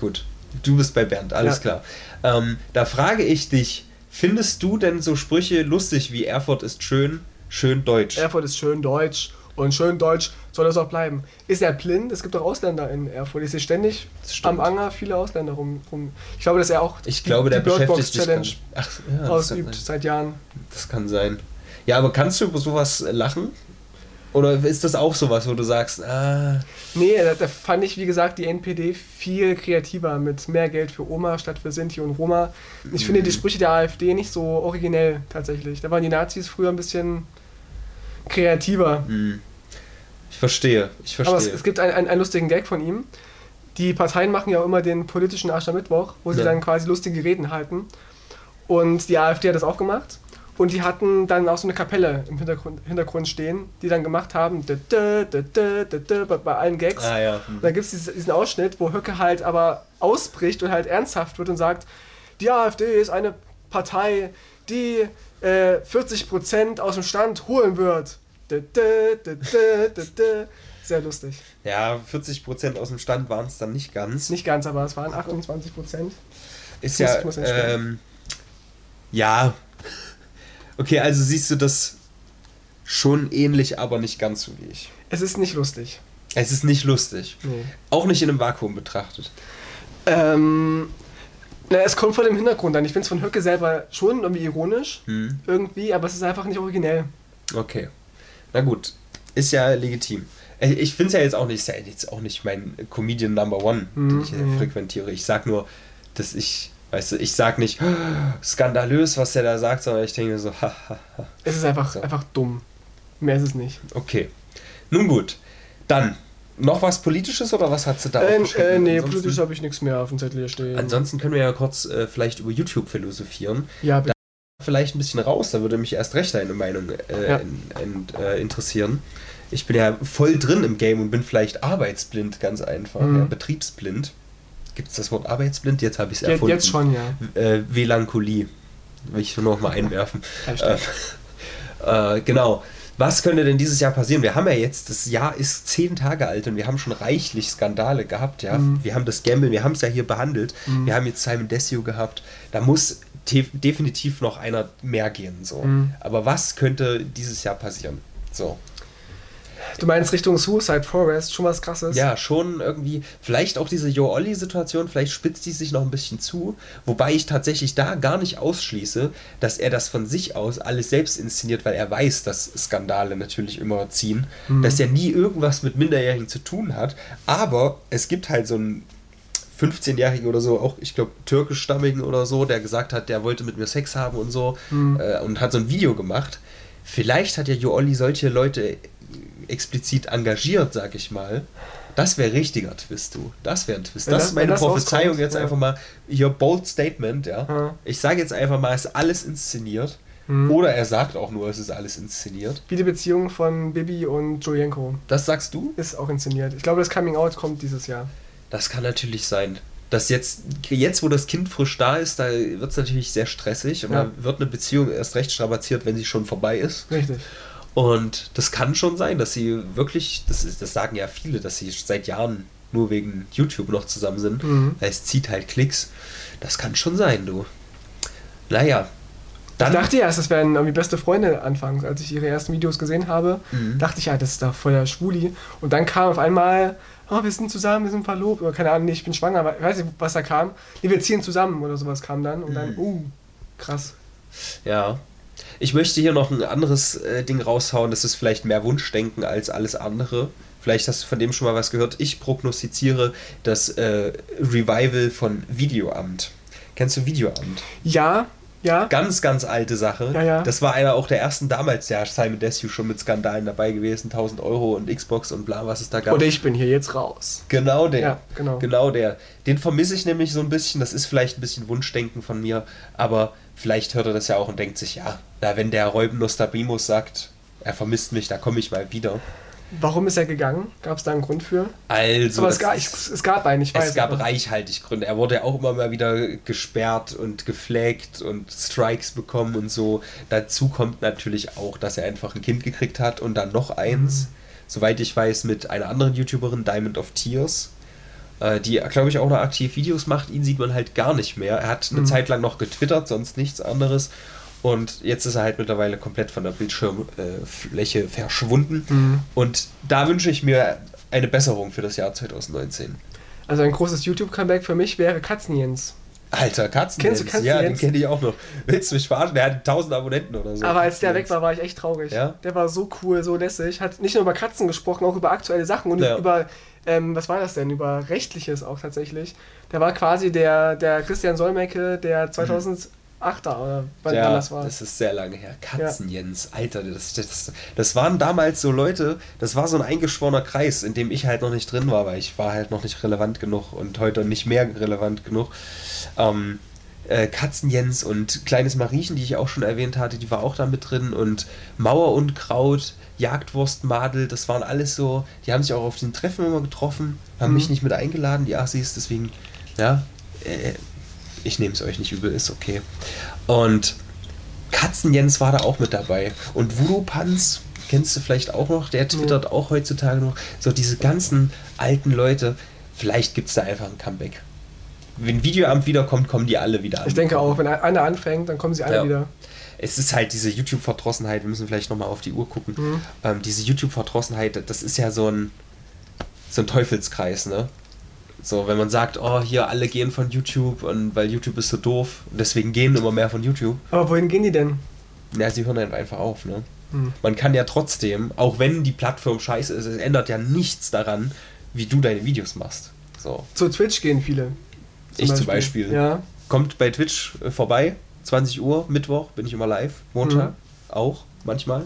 Gut. Du bist bei Bernd, alles Ja. klar. Ähm, da frage ich dich, findest du denn so Sprüche lustig wie Erfurt ist schön, schön deutsch? Erfurt ist schön deutsch und schön deutsch soll es auch bleiben. Ist er blind? Es gibt doch Ausländer in Erfurt. Ich sehe ständig am Anger viele Ausländer rum. rum. Ich glaube, dass er auch ich glaube, der die Bird Box beschäftigt sich Challenge Ach, ja, ausübt seit Jahren. das kann sein. Ja, aber kannst du über sowas lachen? Oder ist das auch sowas, wo du sagst, ah, Nee, da, da fand ich, wie gesagt, die NPD viel kreativer mit mehr Geld für Oma statt für Sinti und Roma. Ich finde Mhm. die Sprüche der AfD nicht so originell tatsächlich. Da waren die Nazis früher ein bisschen kreativer. hm, ich verstehe, ich verstehe. Aber es, es gibt einen, einen, einen lustigen Gag von ihm. Die Parteien machen ja auch immer den politischen Aschermittwoch, wo sie Ja. dann quasi lustige Reden halten. Und die AfD hat das auch gemacht. Und die hatten dann auch so eine Kapelle im Hintergrund, Hintergrund stehen, die dann gemacht haben, dä, dä, dä, bei, allen Gags. ah ja. Und dann gibt es diesen, Ausschnitt, wo Höcke halt aber ausbricht und halt ernsthaft wird und sagt, die AfD ist eine Partei, die äh, 40% aus dem Stand holen wird. Sehr lustig. Ja, 40% aus dem Stand waren es dann nicht ganz. Nicht ganz, aber es waren 28%. Ist ja, ähm, ja. Okay, also siehst du das schon ähnlich, aber nicht ganz so wie ich. Es ist nicht lustig. Es ist nicht lustig. Nee. Auch nicht in einem Vakuum betrachtet. Ähm, na, es kommt vor dem Hintergrund an. Ich finde es von Höcke selber schon irgendwie ironisch, Hm. irgendwie, aber es ist einfach nicht originell. Okay. Na gut. Ist ja legitim. Ich finde es ja jetzt auch nicht, ist ja jetzt auch nicht mein Comedian Number One, den Mhm, ich mhm. frequentiere. Ich sag nur, dass ich, weißt du, ich sag nicht, "Oh, skandalös, was der da sagt, sondern ich denke so, [laughs] hahaha. Es ist einfach, So. einfach dumm. Mehr ist es nicht. Okay. Nun gut. Dann, Noch was Politisches oder was hat sie da Äh, aufgeschrieben? äh, nee, Ansonsten- politisch habe ich nichts mehr auf dem Zettel hier stehen. Ansonsten können wir ja kurz äh, vielleicht über YouTube philosophieren. ja, bitte. Vielleicht ein bisschen raus, da würde mich erst recht deine Meinung äh, Ja. in, in, äh, interessieren. Ich bin ja voll drin im Game und bin vielleicht arbeitsblind, ganz einfach. Mhm. Ja, betriebsblind. Gibt es das Wort arbeitsblind? Jetzt habe ich es erfunden. jetzt schon, ja. Äh, Melancholie. Will ich nur noch mal einwerfen. [laughs] Äh, äh, genau. Was könnte denn dieses Jahr passieren? Wir haben ja jetzt, das Jahr ist zehn Tage alt und wir haben schon reichlich Skandale gehabt, ja. Mhm. Wir haben das Gamble, wir haben es ja hier behandelt. Mhm. Wir haben jetzt Simon Desio gehabt. Da muss definitiv noch einer mehr gehen, so. Mhm. Aber was könnte dieses Jahr passieren? So. Du meinst Richtung Suicide Forest, schon was krasses? Ja, schon irgendwie, vielleicht auch diese Jo-Olli-Situation, vielleicht spitzt die sich noch ein bisschen zu, wobei ich tatsächlich da gar nicht ausschließe, dass er das von sich aus alles selbst inszeniert, weil er weiß, dass Skandale natürlich immer ziehen, Mhm. dass er nie irgendwas mit Minderjährigen zu tun hat, aber es gibt halt so einen 15-Jährigen oder so, auch ich glaube türkischstammigen oder so, der gesagt hat, der wollte mit mir Sex haben und so Mhm. äh, und hat so ein Video gemacht. Vielleicht hat ja Jo-Olli solche Leute explizit engagiert, sag ich mal. Das wäre richtiger Twist, du. Das wäre ein Twist. Wenn das, ist meine das Prophezeiung rauskommt, jetzt ja. einfach mal. Hier bold Statement, ja. Ja. Ich sage jetzt einfach mal, es ist alles inszeniert. Mhm. Oder er sagt auch nur, es ist alles inszeniert. Wie die Beziehung von Bibi und Julienko Das sagst du? ist auch inszeniert. Ich glaube, das Coming Out kommt dieses Jahr. Das kann natürlich sein. Dass jetzt, jetzt, wo das Kind frisch da ist, da wird es natürlich sehr stressig und Ja. da wird eine Beziehung erst recht strapaziert, wenn sie schon vorbei ist. Richtig. Und das kann schon sein, dass sie wirklich, das, ist, das sagen ja viele, dass sie seit Jahren nur wegen YouTube noch zusammen sind. Mhm. Weil es zieht halt Klicks. Das kann schon sein, du. Naja. Dann, ich dachte erst, das wären irgendwie beste Freunde anfangs, als ich ihre ersten Videos gesehen habe. Mhm. Dachte ich, ja, das ist doch voll der Schwuli. Und dann kam auf einmal, oh, wir sind zusammen, wir sind verlobt. Oder keine Ahnung, nee, ich bin schwanger. aber Ich weiß nicht, was da kam. Nee, wir ziehen zusammen oder sowas kam dann. Und dann, Mhm. uh, krass. ja. Ich möchte hier noch ein anderes äh, Ding raushauen. Das ist vielleicht mehr Wunschdenken als alles andere. Vielleicht hast du von dem schon mal was gehört. Ich prognostiziere das äh, Revival von Videoamt. Kennst du Videoamt? Ja, ja. Ganz, ganz alte Sache. Ja, ja. Das war einer auch der ersten damals, ja, Simon Desue schon mit Skandalen dabei gewesen, 1000 Euro und Xbox und bla, was es da gab. Und ich bin hier jetzt raus. Genau der. Ja, genau. Genau der. Den vermisse ich nämlich so ein bisschen. Das ist vielleicht ein bisschen Wunschdenken von mir, aber vielleicht hört er das ja auch und denkt sich, ja, na, wenn der Räuben Nostrabimus sagt, er vermisst mich, da komme ich mal wieder. Warum ist er gegangen? Gab es da einen Grund für? Also, Aber es gab, ist- es, gab einen, ich weiß. es gab aber- reichhaltig Gründe. Er wurde ja auch immer mal wieder gesperrt und geflaggt und Strikes bekommen und so. Dazu kommt natürlich auch, dass er einfach ein Kind gekriegt hat und dann noch eins. Soweit ich weiß, mit einer anderen YouTuberin, Diamond of Tears, die, glaube ich, auch noch aktiv Videos macht. Ihn sieht man halt gar nicht mehr. Er hat eine Mhm. Zeit lang noch getwittert, sonst nichts anderes. Und jetzt ist er halt mittlerweile komplett von der Bildschirmfläche verschwunden. Mhm. Und da wünsche ich mir eine Besserung für das Jahr 2019. Also ein großes YouTube-Comeback für mich wäre Katzenjens. Alter, Katzen. Kennst du Katzen Ja, den kenne ich auch noch. Willst du mich verarschen? Der hat 1000 Abonnenten oder so. Aber als der weg war, war ich echt traurig. Ja? Der war so cool, so lässig. Hat nicht nur über Katzen gesprochen, auch über aktuelle Sachen und Ja. über, ähm, was war das denn? Über Rechtliches auch tatsächlich. Der war quasi der, der Christian Solmecke der 2008er oder wann, ja, das war. ist sehr lange her. Katzen Jens, Alter, das, das, das waren damals so Leute, das war so ein eingeschworener Kreis, in dem ich halt noch nicht drin war, weil ich war halt noch nicht relevant genug und heute nicht mehr relevant genug. Ähm, äh, Katzen Jens und Kleines Mariechen, die ich auch schon erwähnt hatte, die war auch da mit drin und Mauer und Kraut, Jagdwurst, Madel, das waren alles so, die haben sich auch auf den Treffen immer getroffen, haben Mhm. mich nicht mit eingeladen, die Assis, deswegen, ja, äh, ich nehme es euch nicht übel, ist okay. Und Katzen Jens war da auch mit dabei. Und Voodoo Panz, kennst du vielleicht auch noch, der twittert auch heutzutage noch. So diese ganzen alten Leute, vielleicht gibt es da einfach ein Comeback. Wenn Videoamt wiederkommt, kommen die alle wieder an. ich denke auch, wenn einer anfängt, dann kommen sie alle Ja. wieder. Es ist halt diese YouTube-Verdrossenheit, wir müssen vielleicht nochmal auf die Uhr gucken. Mhm. Ähm, diese YouTube-Verdrossenheit, das ist ja so ein, so ein Teufelskreis, ne? So, wenn man sagt, oh, hier alle gehen von YouTube und weil YouTube ist so doof, und deswegen gehen immer mehr von YouTube. Aber wohin gehen die denn? Ja, sie hören dann einfach auf, ne? Hm. Man kann ja trotzdem, auch wenn die Plattform scheiße ist, es ändert ja nichts daran, wie du deine Videos machst. So. Zu Twitch gehen viele. Ich zum Beispiel. Ja. Kommt bei Twitch äh, vorbei, 20 Uhr, Mittwoch bin ich immer live, Montag Mhm. auch, manchmal.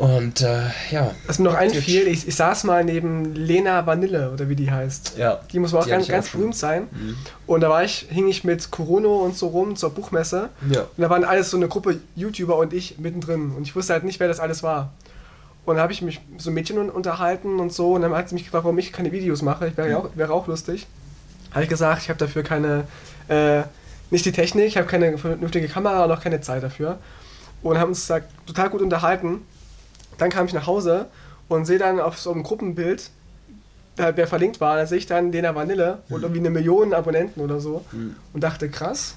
Und äh, ja. Was mir noch einfiel, ich, ich saß mal neben Lena Vanille oder wie die heißt. Ja. Die muss wohl auch ganz, ganz auch berühmt sein. Mhm. Und da war ich, hing ich mit Corono und so rum zur Buchmesse. Ja. Und da waren alles so eine Gruppe YouTuber und ich mittendrin. Und ich wusste halt nicht, wer das alles war. Und dann habe ich mich mit so Mädchen un- unterhalten und so. Und dann hat sie mich gefragt, warum ich keine Videos mache. Ich wäre, ja auch, wäre auch lustig. Habe ich gesagt, ich habe dafür keine, äh, nicht die Technik, ich habe keine vernünftige Kamera und auch keine Zeit dafür. Und haben uns da total gut unterhalten. Dann kam ich nach Hause und sehe dann auf so einem Gruppenbild, wer verlinkt war, da sehe ich dann Lena Vanille und irgendwie eine Million Abonnenten oder so. Mhm. Und dachte, krass,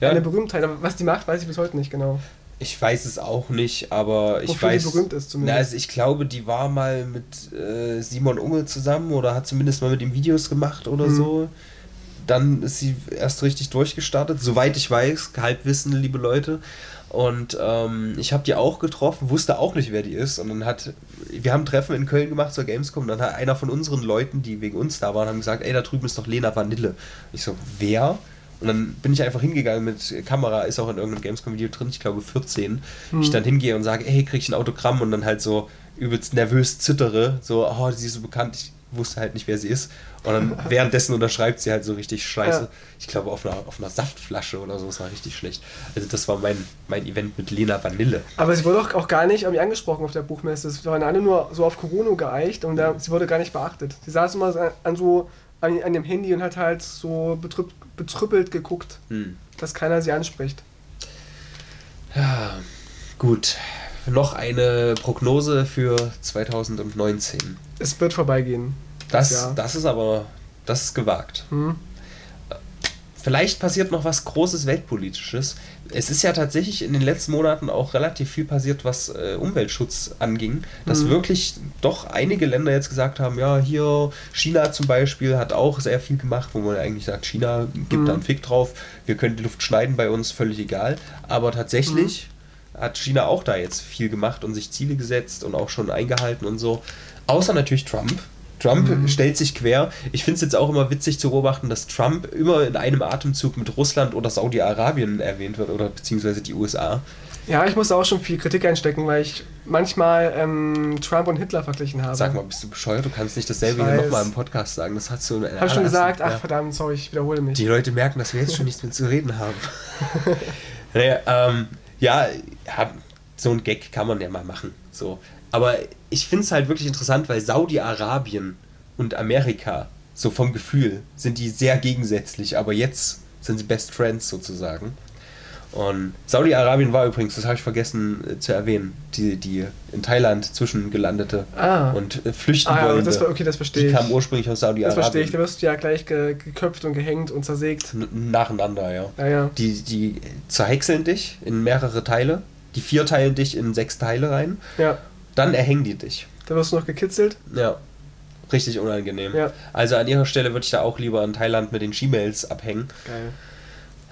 Ja. eine Berühmtheit. Aber was die macht, weiß ich bis heute nicht genau. Ich weiß es auch nicht, aber ich Wofür die weiß. berühmt ist zumindest. Na, also ich glaube, die war mal mit äh, Simon Unge zusammen oder hat zumindest mal mit ihm Videos gemacht oder Mhm. so. Dann ist sie erst richtig durchgestartet, soweit ich weiß, Halbwissen, liebe Leute. Und ähm, ich habe die auch getroffen, wusste auch nicht, wer die ist. Und dann hat, wir haben ein Treffen in Köln gemacht zur Gamescom. Und dann hat einer von unseren Leuten, die wegen uns da waren, haben gesagt, ey, da drüben ist doch Lena Vanille. Ich so, wer? Und dann bin ich einfach hingegangen mit Kamera, ist auch in irgendeinem Gamescom-Video drin, ich glaube 14. Ich dann hingehe und sage, ey, krieg ich ein Autogramm? Und dann halt so übelst nervös zittere, so, oh, sie ist so bekannt, ich wusste halt nicht, wer sie ist. Und dann [laughs] währenddessen unterschreibt sie halt so richtig scheiße. Ja. Ich glaube auf einer, auf einer Saftflasche oder so, das war richtig schlecht. Also das war mein, mein Event mit Lena Vanille. Aber sie wurde auch, auch gar nicht irgendwie angesprochen auf der Buchmesse. Es waren alle nur so auf Corona geeicht und da, sie wurde gar nicht beachtet. Sie saß immer an so an, an dem Handy und hat halt so betrüpp, betrüppelt geguckt, Hm. dass keiner sie anspricht. Ja, gut. Noch eine Prognose für 2019. Es wird vorbeigehen. Das, das ist aber, das ist gewagt. Hm? Vielleicht passiert noch was Großes Weltpolitisches. Es ist ja tatsächlich in den letzten Monaten auch relativ viel passiert, was äh, Umweltschutz anging. Dass Mhm. wirklich doch einige Länder jetzt gesagt haben, ja, hier China zum Beispiel hat auch sehr viel gemacht, wo man eigentlich sagt, China gibt Mhm. da einen Fick drauf, wir können die Luft schneiden bei uns, völlig egal. Aber tatsächlich hat China auch da jetzt viel gemacht und sich Ziele gesetzt und auch schon eingehalten und so. Außer natürlich Trump. Trump Mhm. stellt sich quer. Ich finde es jetzt auch immer witzig zu beobachten, dass Trump immer in einem Atemzug mit Russland oder Saudi-Arabien erwähnt wird oder beziehungsweise die USA. Ja, ich musste auch schon viel Kritik einstecken, weil ich manchmal ähm, Trump und Hitler verglichen habe. Sag mal, bist du bescheuert? Du kannst nicht dasselbe hier nochmal im Podcast sagen. Das hast du in Hab schon gesagt, ach ja. verdammt, sorry, ich wiederhole mich. Die Leute merken, dass wir jetzt schon nichts mehr zu reden haben. [laughs] naja, ähm, ja, so ein Gag kann man ja mal machen. So. Aber ich finde es halt wirklich interessant, weil Saudi-Arabien und Amerika, so vom Gefühl, sind die sehr gegensätzlich, aber jetzt sind sie Best Friends sozusagen. Und Saudi-Arabien war übrigens, das habe ich vergessen äh, zu erwähnen, die, die in Thailand zwischengelandete Ah. und äh, flüchten Ah, das war- okay, das verstehe Die ich. kamen ursprünglich aus das verstehe ich, Saudi-Arabien. da wirst du ja gleich ge geköpft und gehängt und zersägt. N- Nacheinander, ja. Ja, ja. Die, die zerhäckseln dich in mehrere Teile. Die vier teilen dich in sechs Teile rein. Ja, Dann erhängen die dich. da wirst du noch gekitzelt. Ja. Richtig unangenehm. Ja. Also an ihrer Stelle würde ich da auch lieber in Thailand mit den Gmails abhängen. Geil.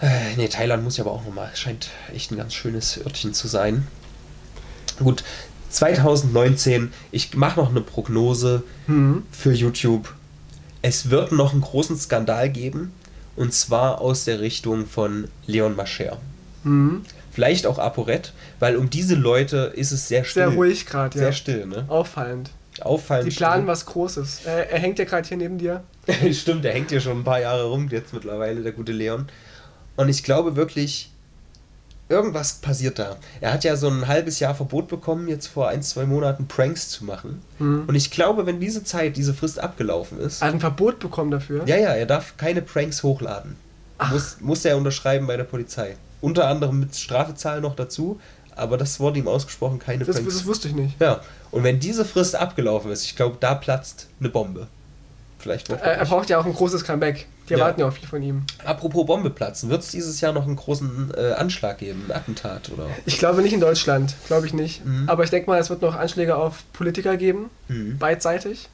Äh, nee, Thailand muss ja aber auch nochmal. Scheint echt ein ganz schönes Örtchen zu sein. Gut, 2019. Ich mache noch eine Prognose Hm. für YouTube. Es wird noch einen großen Skandal geben. Und zwar aus der Richtung von Leon Mascher. Hm. Vielleicht auch ApoRed, weil um diese Leute ist es sehr still. Sehr ruhig gerade, ja. Sehr still, ne? Auffallend. Auffallend Die planen still. was Großes. Äh, er hängt ja gerade hier neben dir. [laughs] Stimmt, der hängt hier schon ein paar Jahre rum, jetzt mittlerweile, der gute Leon. Und ich glaube wirklich, irgendwas passiert da. Er hat ja so ein halbes Jahr Verbot bekommen, jetzt vor ein, zwei Monaten Pranks zu machen. Hm. Und ich glaube, wenn diese Zeit, diese Frist abgelaufen ist, Er hat ein Verbot bekommen dafür. ja, ja, er darf keine Pranks hochladen. Muss, muss er unterschreiben bei der Polizei. Unter anderem mit Strafezahl noch dazu, aber das wurde ihm ausgesprochen, keine Das, Pranks. das wusste ich nicht. Ja, und wenn diese Frist abgelaufen ist, ich glaube, da platzt eine Bombe. Vielleicht noch. Er, er braucht ja auch ein großes Comeback. Die Ja. erwarten ja auch viel von ihm. Apropos Bombe platzen, wird es dieses Jahr noch einen großen äh, Anschlag geben, ein Attentat oder? Ich glaube nicht in Deutschland, glaube ich nicht. Mhm. Aber ich denke mal, es wird noch Anschläge auf Politiker geben, Mhm. beidseitig.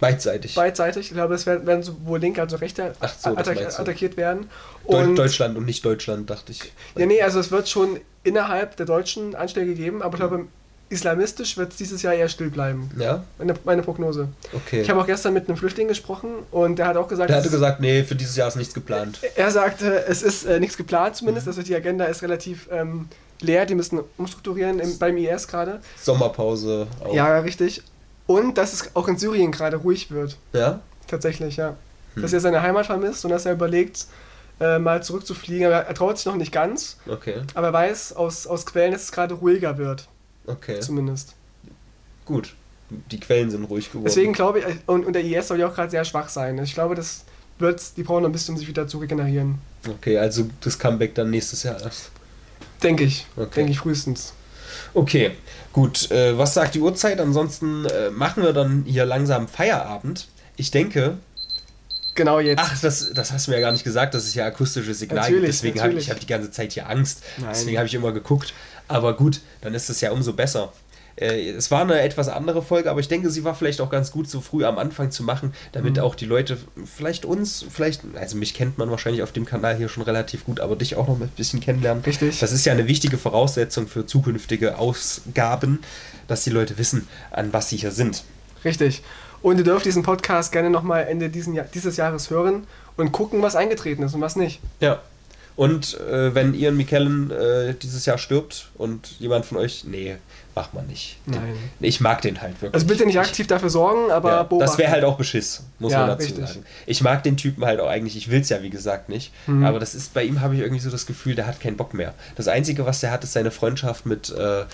Beidseitig. Beidseitig. Ich glaube, es werden, werden sowohl Linke als auch Rechte so, attack attackiert werden. Und Deutschland und nicht Deutschland, dachte ich. ja, nee, also es wird schon innerhalb der Deutschen Anschläge geben, aber ich glaube, islamistisch wird es dieses Jahr eher still bleiben. Ja? Meine, meine Prognose. Okay. Ich habe auch gestern mit einem Flüchtling gesprochen und der hat auch gesagt, Der hatte es- gesagt, nee, für dieses Jahr ist nichts geplant. er sagte, es ist äh, nichts geplant zumindest, Mhm. also die Agenda ist relativ ähm, leer, die müssen umstrukturieren im, beim IS gerade. Sommerpause auch. Ja, richtig. Und dass es auch in Syrien gerade ruhig wird. Ja? Tatsächlich, ja. Hm. Dass er seine Heimat vermisst und dass er überlegt, äh, mal zurückzufliegen. Aber er traut sich noch nicht ganz. Okay. Aber er weiß aus, aus Quellen, dass es gerade ruhiger wird. Okay. Zumindest. Gut. Die Quellen sind ruhig geworden. Deswegen glaube ich, und, und der IS soll ja auch gerade sehr schwach sein. Ich glaube, das wird, die brauchen noch ein bisschen, um sich wieder zu regenerieren. Okay, also das Comeback dann nächstes Jahr erst. Denke ich. Okay. Denke ich frühestens. Okay, gut. Äh, was sagt die Uhrzeit? Ansonsten äh, machen wir dann hier langsam Feierabend. Ich denke, Genau jetzt. ach, das, das hast du mir ja gar nicht gesagt, das ist ja akustisches Signal. Natürlich, Deswegen habe ich, hab die ganze Zeit hier Angst. Nein. Deswegen habe ich immer geguckt. Aber gut, dann ist es ja umso besser. Äh, es war eine etwas andere Folge, aber ich denke, sie war vielleicht auch ganz gut, so früh am Anfang zu machen, damit Mhm. auch die Leute, vielleicht uns, vielleicht, also mich kennt man wahrscheinlich auf dem Kanal hier schon relativ gut, aber dich auch noch ein bisschen kennenlernen. Richtig. Das ist ja eine wichtige Voraussetzung für zukünftige Ausgaben, dass die Leute wissen, an was sie hier sind. Richtig. Und ihr dürft diesen Podcast gerne nochmal Ende diesen Jahr, dieses Jahres hören und gucken, was eingetreten ist und was nicht. Ja. Und äh, wenn Ian McKellen äh, dieses Jahr stirbt und jemand von euch, nee, macht man nicht. Den, Nein. Ich mag den halt wirklich. Also bitte nicht Ich- aktiv dafür sorgen, aber Ja, das beobachten. wäre halt auch Beschiss, muss Ja, man dazu richtig. sagen. Ich mag den Typen halt auch eigentlich, ich will es ja wie gesagt nicht, Mhm. aber das ist bei ihm habe ich irgendwie so das Gefühl, der hat keinen Bock mehr. Das Einzige, was der hat, ist seine Freundschaft mit äh,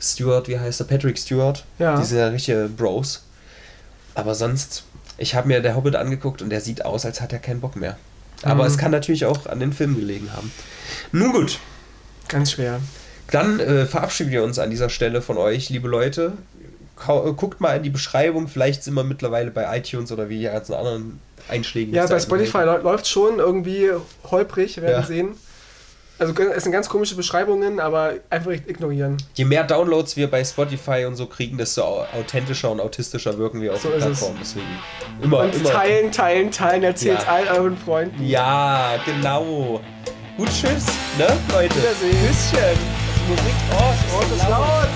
Stewart, wie heißt er, Patrick Stewart. Ja. Diese richtige Bros. Aber sonst, ich habe mir der Hobbit angeguckt und der sieht aus, als hat er keinen Bock mehr. Aber Mhm. es kann natürlich auch an den Film gelegen haben. Nun gut, Ganz schwer. dann äh, verabschieden wir uns an dieser Stelle von euch, liebe Leute. Äh, Guckt mal in die Beschreibung, vielleicht sind wir mittlerweile bei iTunes oder wie die ganzen anderen Einschlägen. Ja, bei Spotify läuft schon irgendwie holprig, werden Ja. sehen. Also es sind ganz komische Beschreibungen, aber einfach ignorieren. Je mehr Downloads wir bei Spotify und so kriegen, desto au- authentischer und autistischer wirken wir auf So der. Plattform. Deswegen immer, Und immer. teilen, teilen, teilen, erzählt Ja. all euren Freunden. Ja, genau. Gut, tschüss, ne, Leute? Wiedersehen. Küsschen. Musik. Oh, oh, das ist laut.